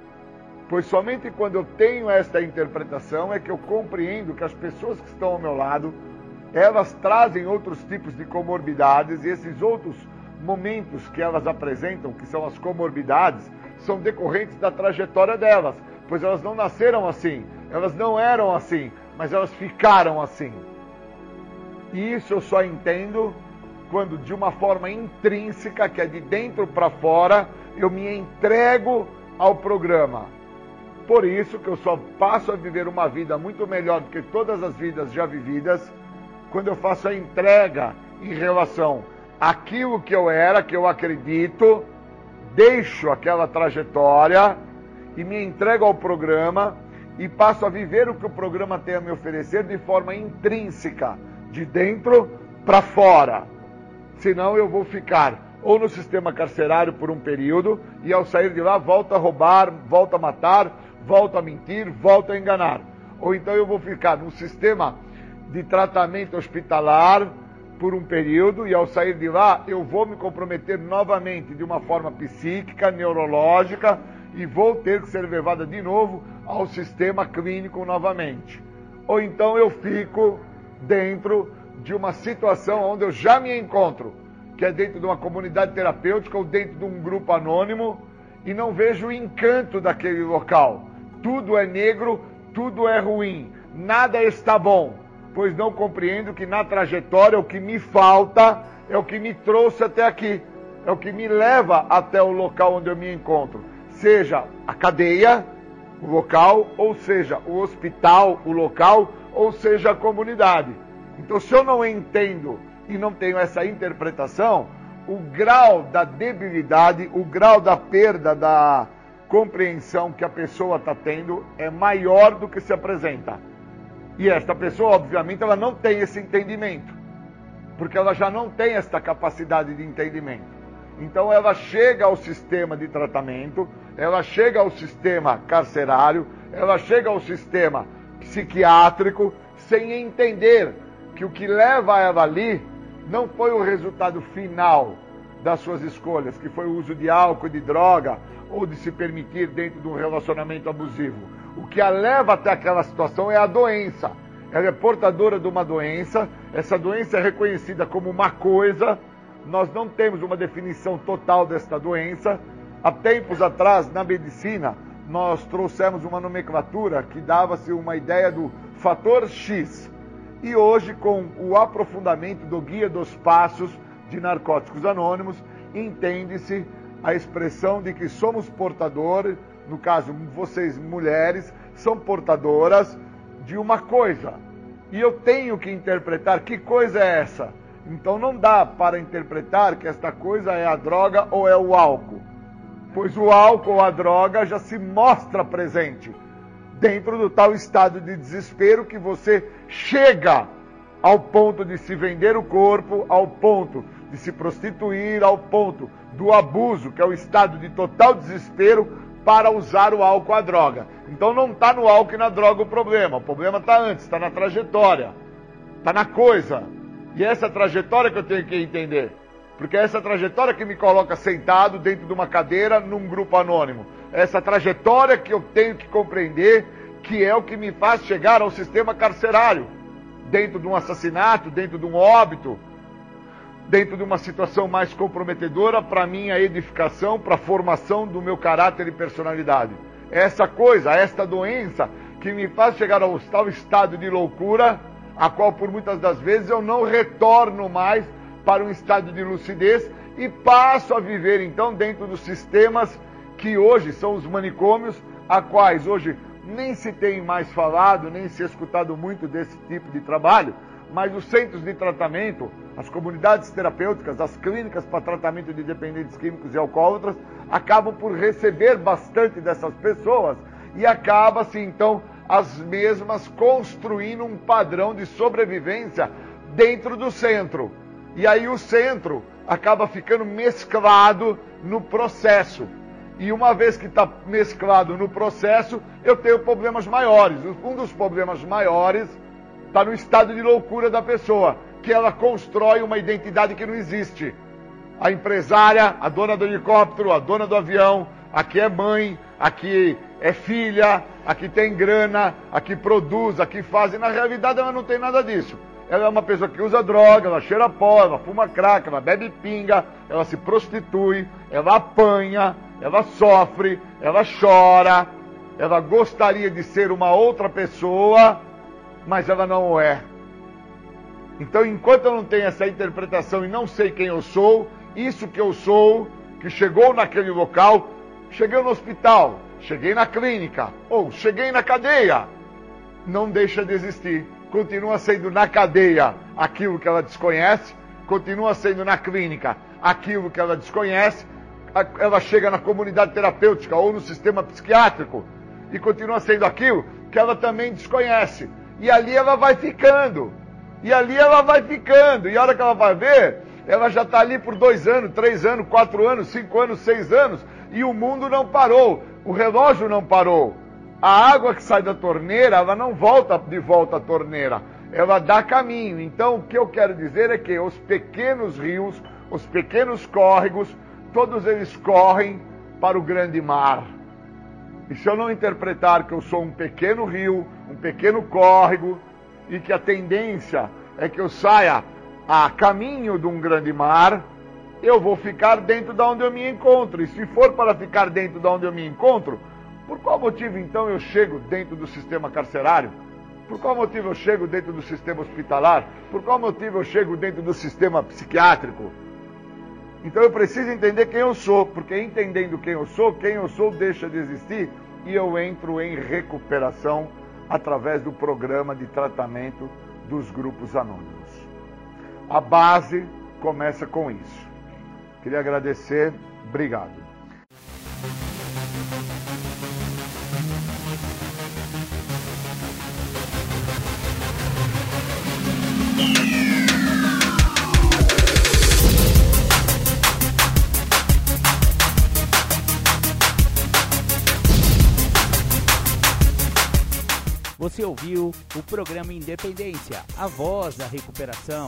Pois somente quando eu tenho esta interpretação é que eu compreendo que as pessoas que estão ao meu lado, elas trazem outros tipos de comorbidades e esses outros momentos que elas apresentam, que são as comorbidades, são decorrentes da trajetória delas, pois elas não nasceram assim, elas não eram assim, mas elas ficaram assim. E isso eu só entendo quando, de uma forma intrínseca, que é de dentro para fora, eu me entrego ao programa. Por isso que eu só passo a viver uma vida muito melhor do que todas as vidas já vividas, quando eu faço a entrega em relação aquilo que eu era, que eu acredito, deixo aquela trajetória e me entrego ao programa e passo a viver o que o programa tem a me oferecer de forma intrínseca, de dentro para fora. Senão eu vou ficar ou no sistema carcerário por um período e ao sair de lá volta a roubar, volta a matar, volta a mentir, volta a enganar. Ou então eu vou ficar num sistema de tratamento hospitalar por um período e ao sair de lá eu vou me comprometer novamente de uma forma psíquica, neurológica e vou ter que ser levada de novo ao sistema clínico novamente. Ou então eu fico dentro de uma situação onde eu já me encontro, que é dentro de uma comunidade terapêutica ou dentro de um grupo anônimo e não vejo o encanto daquele local. Tudo é negro, tudo é ruim, nada está bom pois não compreendo que na trajetória o que me falta é o que me trouxe até aqui, é o que me leva até o local onde eu me encontro, seja a cadeia, o local, ou seja o hospital, o local, ou seja a comunidade. Então, se eu não entendo e não tenho essa interpretação, o grau da debilidade, o grau da perda da compreensão que a pessoa está tendo é maior do que se apresenta. E esta pessoa, obviamente, ela não tem esse entendimento, porque ela já não tem esta capacidade de entendimento. Então ela chega ao sistema de tratamento, ela chega ao sistema carcerário, ela chega ao sistema psiquiátrico sem entender que o que leva ela ali não foi o resultado final das suas escolhas, que foi o uso de álcool, de droga ou de se permitir dentro de um relacionamento abusivo o que a leva até aquela situação é a doença. Ela é portadora de uma doença, essa doença é reconhecida como uma coisa, nós não temos uma definição total desta doença. Há tempos atrás, na medicina, nós trouxemos uma nomenclatura que dava-se uma ideia do fator X. E hoje, com o aprofundamento do Guia dos Passos de Narcóticos Anônimos, entende-se a expressão de que somos portadores no caso, vocês mulheres, são portadoras de uma coisa. E eu tenho que interpretar que coisa é essa. Então não dá para interpretar que esta coisa é a droga ou é o álcool. Pois o álcool ou a droga já se mostra presente dentro do tal estado de desespero que você chega ao ponto de se vender o corpo, ao ponto de se prostituir, ao ponto do abuso, que é o estado de total desespero, para usar o álcool a droga. Então não está no álcool e na droga o problema. O problema está antes, está na trajetória, está na coisa. E é essa trajetória que eu tenho que entender. Porque é essa trajetória que me coloca sentado dentro de uma cadeira num grupo anônimo. É essa trajetória que eu tenho que compreender que é o que me faz chegar ao sistema carcerário. Dentro de um assassinato, dentro de um óbito, dentro de uma situação mais comprometedora para minha edificação, para a formação do meu caráter e personalidade. Essa coisa, esta doença, que me faz chegar ao tal estado de loucura, a qual por muitas das vezes eu não retorno mais para um estado de lucidez e passo a viver então dentro dos sistemas que hoje são os manicômios, a quais hoje nem se tem mais falado, nem se escutado muito desse tipo de trabalho, mas os centros de tratamento, as comunidades terapêuticas, as clínicas para tratamento de dependentes químicos e alcoólatras, acabam por receber bastante dessas pessoas e acaba-se então as mesmas construindo um padrão de sobrevivência dentro do centro. E aí o centro acaba ficando mesclado no processo. E uma vez que está mesclado no processo, eu tenho problemas maiores. Um dos problemas maiores está no estado de loucura da pessoa, que ela constrói uma identidade que não existe. A empresária, a dona do helicóptero, a dona do avião, aqui é mãe, aqui é filha, aqui tem grana, aqui produz, aqui faz. E na realidade ela não tem nada disso. Ela é uma pessoa que usa droga, ela cheira pó, ela fuma crack, ela bebe pinga, ela se prostitui, ela apanha, ela sofre, ela chora, ela gostaria de ser uma outra pessoa, mas ela não é. Então, enquanto eu não tenho essa interpretação e não sei quem eu sou, isso que eu sou, que chegou naquele local, cheguei no hospital, cheguei na clínica, ou cheguei na cadeia, não deixa de existir. Continua sendo na cadeia aquilo que ela desconhece, continua sendo na clínica aquilo que ela desconhece, ela chega na comunidade terapêutica ou no sistema psiquiátrico e continua sendo aquilo que ela também desconhece. E ali ela vai ficando. E ali ela vai ficando. E a hora que ela vai ver, ela já está ali por dois anos, três anos, quatro anos, cinco anos, seis anos. E o mundo não parou. O relógio não parou. A água que sai da torneira, ela não volta de volta à torneira. Ela dá caminho. Então, o que eu quero dizer é que os pequenos rios, os pequenos córregos, todos eles correm para o grande mar. E se eu não interpretar que eu sou um pequeno rio, um pequeno córrego, e que a tendência é que eu saia a caminho de um grande mar, eu vou ficar dentro de onde eu me encontro. E se for para ficar dentro de onde eu me encontro, por qual motivo então eu chego dentro do sistema carcerário? Por qual motivo eu chego dentro do sistema hospitalar? Por qual motivo eu chego dentro do sistema psiquiátrico? Então eu preciso entender quem eu sou, porque entendendo quem eu sou, quem eu sou deixa de existir e eu entro em recuperação através do programa de tratamento dos grupos anônimos. A base começa com isso. Queria agradecer, obrigado. Você ouviu o programa Independência, a voz da recuperação,